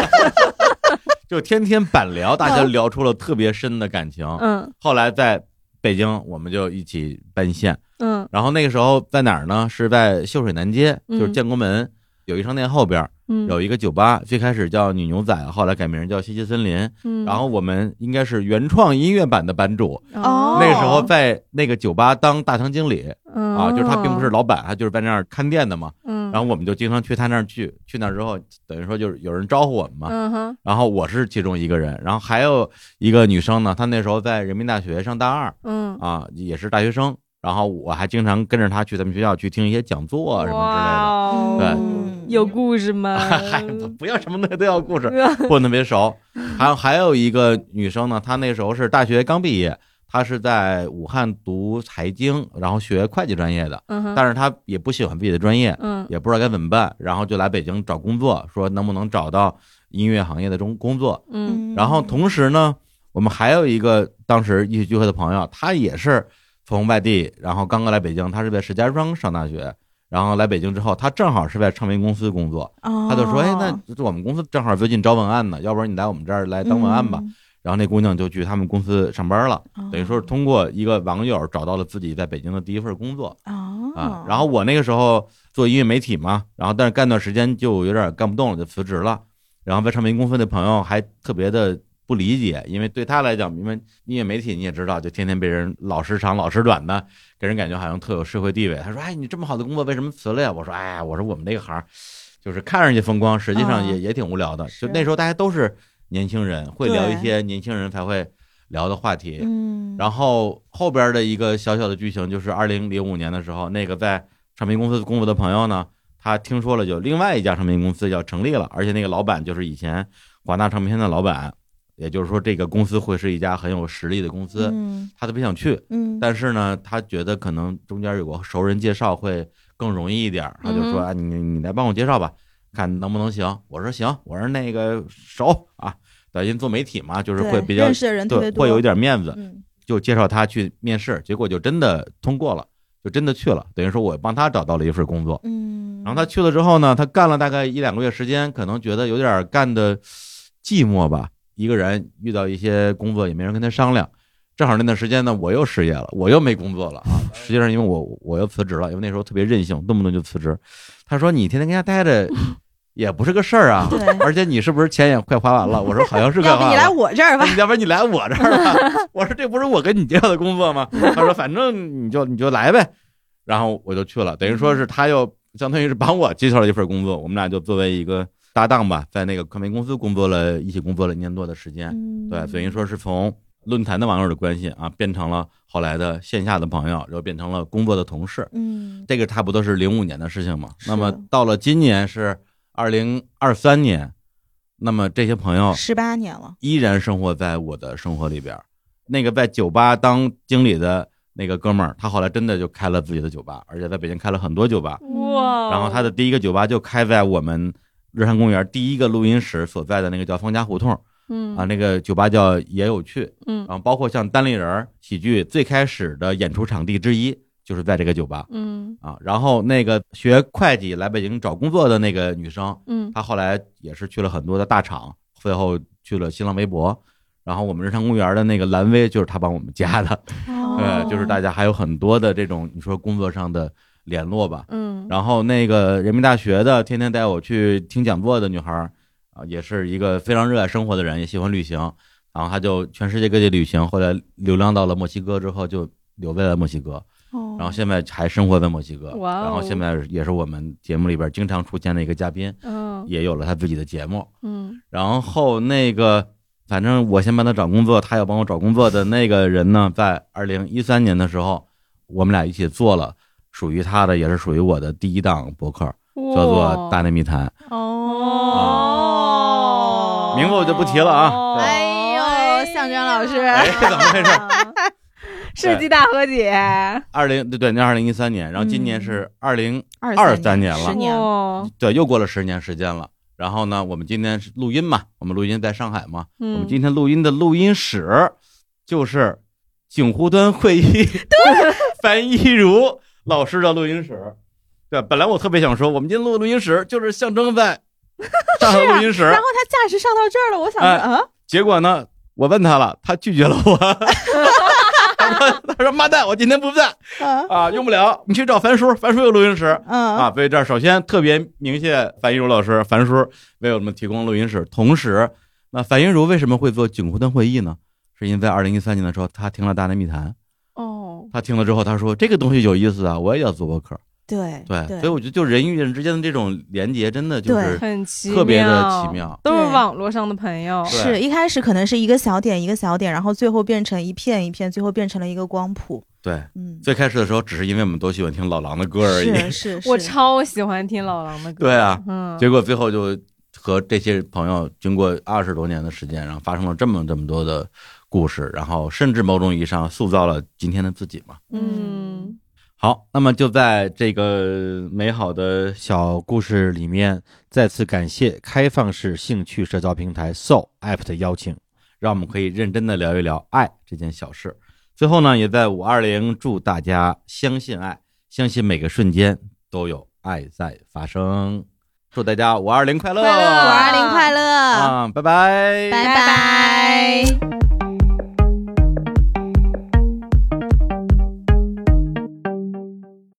就天天板聊，大家聊出了特别深的感情。嗯后来在北京，我们就一起奔现。嗯。然后那个时候在哪儿呢？是在秀水南街，嗯。就是建国门有一商店后边嗯，有一个酒吧，最开始叫女牛仔，后来改名叫西西森林。嗯，然后我们应该是原创音乐版的版主，哦。那个时候在那个酒吧当大堂经理。啊，啊就是他并不是老板，他就是在那儿看店的嘛。嗯，然后我们就经常去他那儿去，去那儿之后，等于说就是有人招呼我们嘛。嗯哼然后我是其中一个人，然后还有一个女生呢，她那时候在人民大学上大二嗯啊，也是大学生。然后我还经常跟着她去咱们学校去听一些讲座啊什么哇哦对嗯有故事吗？之类的。嗨，不要什么东西都要故事，混得特别熟。还有还有一个女生呢，她那时候是大学刚毕业，她是在武汉读财经，然后学会计专业的，嗯，但是他也不喜欢自己的专业，嗯。也不知道该怎么办，然后就来北京找工作，说能不能找到音乐行业的中工作。嗯。然后同时呢，我们还有一个当时一起聚会的朋友，他也是从外地，然后刚刚来北京，他是在石家庄上大学，然后来北京之后，他正好是在唱片公司工作，哦。他就说，哎，那我们公司正好最近招文案呢，要不然你来我们这儿来当文案吧。嗯然后那姑娘就去他们公司上班了，哦等于说是通过一个网友找到了自己在北京的第一份工作。哦啊，然后我那个时候做音乐媒体嘛，然后但是干段时间就有点干不动了，就辞职了。然后在唱片公司的朋友还特别的不理解，因为对他来讲，因为音乐媒体你也知道，就天天被人老时长老时短的，给人感觉好像特有社会地位。他说：“哎，你这么好的工作为什么辞了呀？”我说：“哎，我说我们这个行，就是看上去风光，实际上也、嗯也挺无聊的。就那时候大家都是年轻人，会聊一些年轻人才会聊的话题。嗯，然后后边的一个小小的剧情就是，二零零五年的时候，那个在唱片公司工作的朋友呢，他听说了有另外一家唱片公司要成立了，而且那个老板就是以前华纳唱片的老板，也就是说这个公司会是一家很有实力的公司，嗯。他特别想去，嗯，但是呢，他觉得可能中间有个熟人介绍会更容易一点儿，他就说嗯啊，你你来帮我介绍吧，看能不能行。我说行，我说那个熟啊，等于做媒体嘛，就是会比较认识的人特别多，对会有一点面子，嗯就介绍他去面试，结果就真的通过了，就真的去了。等于说我帮他找到了一份工作。嗯，然后他去了之后呢，他干了大概一两个月时间，可能觉得有点干的寂寞吧，一个人遇到一些工作也没人跟他商量。正好那段时间呢，我又失业了，我又没工作了啊。实际上，因为我我又辞职了，因为那时候特别任性，动不动就辞职。他说：“你天天跟家待着，也不是个事儿啊。而且你是不是钱也快花完了？”我说：“好像是快要不你来花完了。”我这儿吧，要不然你来我这儿吧。我说这不是我给你介绍的工作吗？他说反正你就你就来呗。然后我就去了，等于说是他又相当于是帮我介绍了一份工作，我们俩就作为一个搭档吧，在那个传媒公司工作了一起工作了一年多的时间。嗯对，等于说是从论坛的网友的关系啊，变成了后来的线下的朋友，然后变成了工作的同事。嗯这个差不多是零五年的事情嘛。那么到了今年是二零二三年，那么这些朋友十八年了，依然生活在我的生活里边。那个在酒吧当经理的那个哥们儿，他后来真的就开了自己的酒吧，而且在北京开了很多酒吧。哇，然后他的第一个酒吧就开在我们日坛公园第一个录音室所在的那个叫方家胡同嗯啊，那个酒吧叫也有趣。嗯然后包括像单立人喜剧最开始的演出场地之一就是在这个酒吧嗯啊。然后那个学会计来北京找工作的那个女生，嗯她后来也是去了很多的大厂，最后去了新浪微博。然后我们日常公园的那个蓝微就是她帮我们加的，哦呃，就是大家还有很多的这种你说工作上的联络吧。嗯然后那个人民大学的天天带我去听讲座的女孩儿啊，也是一个非常热爱生活的人，也喜欢旅行。然后她就全世界各地旅行，后来流浪到了墨西哥之后，就留在了墨西哥。哦。然后现在还生活在墨西哥。哇哦。然后现在也是我们节目里边经常出现的一个嘉宾，嗯。也有了他自己的节目。嗯。然后那个，反正我先帮他找工作，他要帮我找工作的那个人呢，在二零一三年的时候，我们俩一起做了属于他的，也是属于我的第一档博客，叫做《大内密谈》。哦，名字我就不提了啊。哎呦，向征老师，哎，怎么回事？世纪大和解，二零对对，那二零一三年，然后今年是二零二23年了十年，哦对，又过了十年时间了。然后呢，我们今天是录音嘛，我们录音在上海嘛，我们嗯今天录音的录音室就是景湖端会议 樊一茹老师的录音室。对，本来我特别想说，我们今天录的录音室就是象征在 上海录音室，然后他驾驶上到这儿了，我想啊，结果呢，我问他了，他拒绝了我。他说：“他说妈蛋，我今天不在嗯啊，用不了，你去找樊叔，樊叔有录音室。”嗯啊，所以这儿首先特别鸣谢樊一茹老师、樊叔为我们提供录音室。同时，那樊一茹为什么会做景湖端会议呢？是因为在二零一三年的时候，他听了《大内密谈》，哦，他听了之后，他说这个东西有意思啊，我也要做播客。对对，所以我觉得就人与人之间的这种连接，真的就是很特别的妙奇，妙。都是网络上的朋友，是一开始可能是一个小点一个小点，然后最后变成一片一片，最后变成了一个光谱。对，嗯，最开始的时候只是因为我们都喜欢听老狼的歌而已，是 是是，我超喜欢听老狼的歌。对啊，嗯，结果最后就和这些朋友经过二十多年的时间，然后发生了这么这么多的故事，然后甚至某种意义上塑造了今天的自己嘛。嗯，好，那么就在这个美好的小故事里面，再次感谢开放式兴趣社交平台 Soul App 的邀请。让我们可以认真的聊一聊爱这件小事。最后呢，也在五二零祝大家相信爱，相信每个瞬间都有爱在发生。祝大家五二零快乐！五二零快乐，啊，拜拜，拜拜拜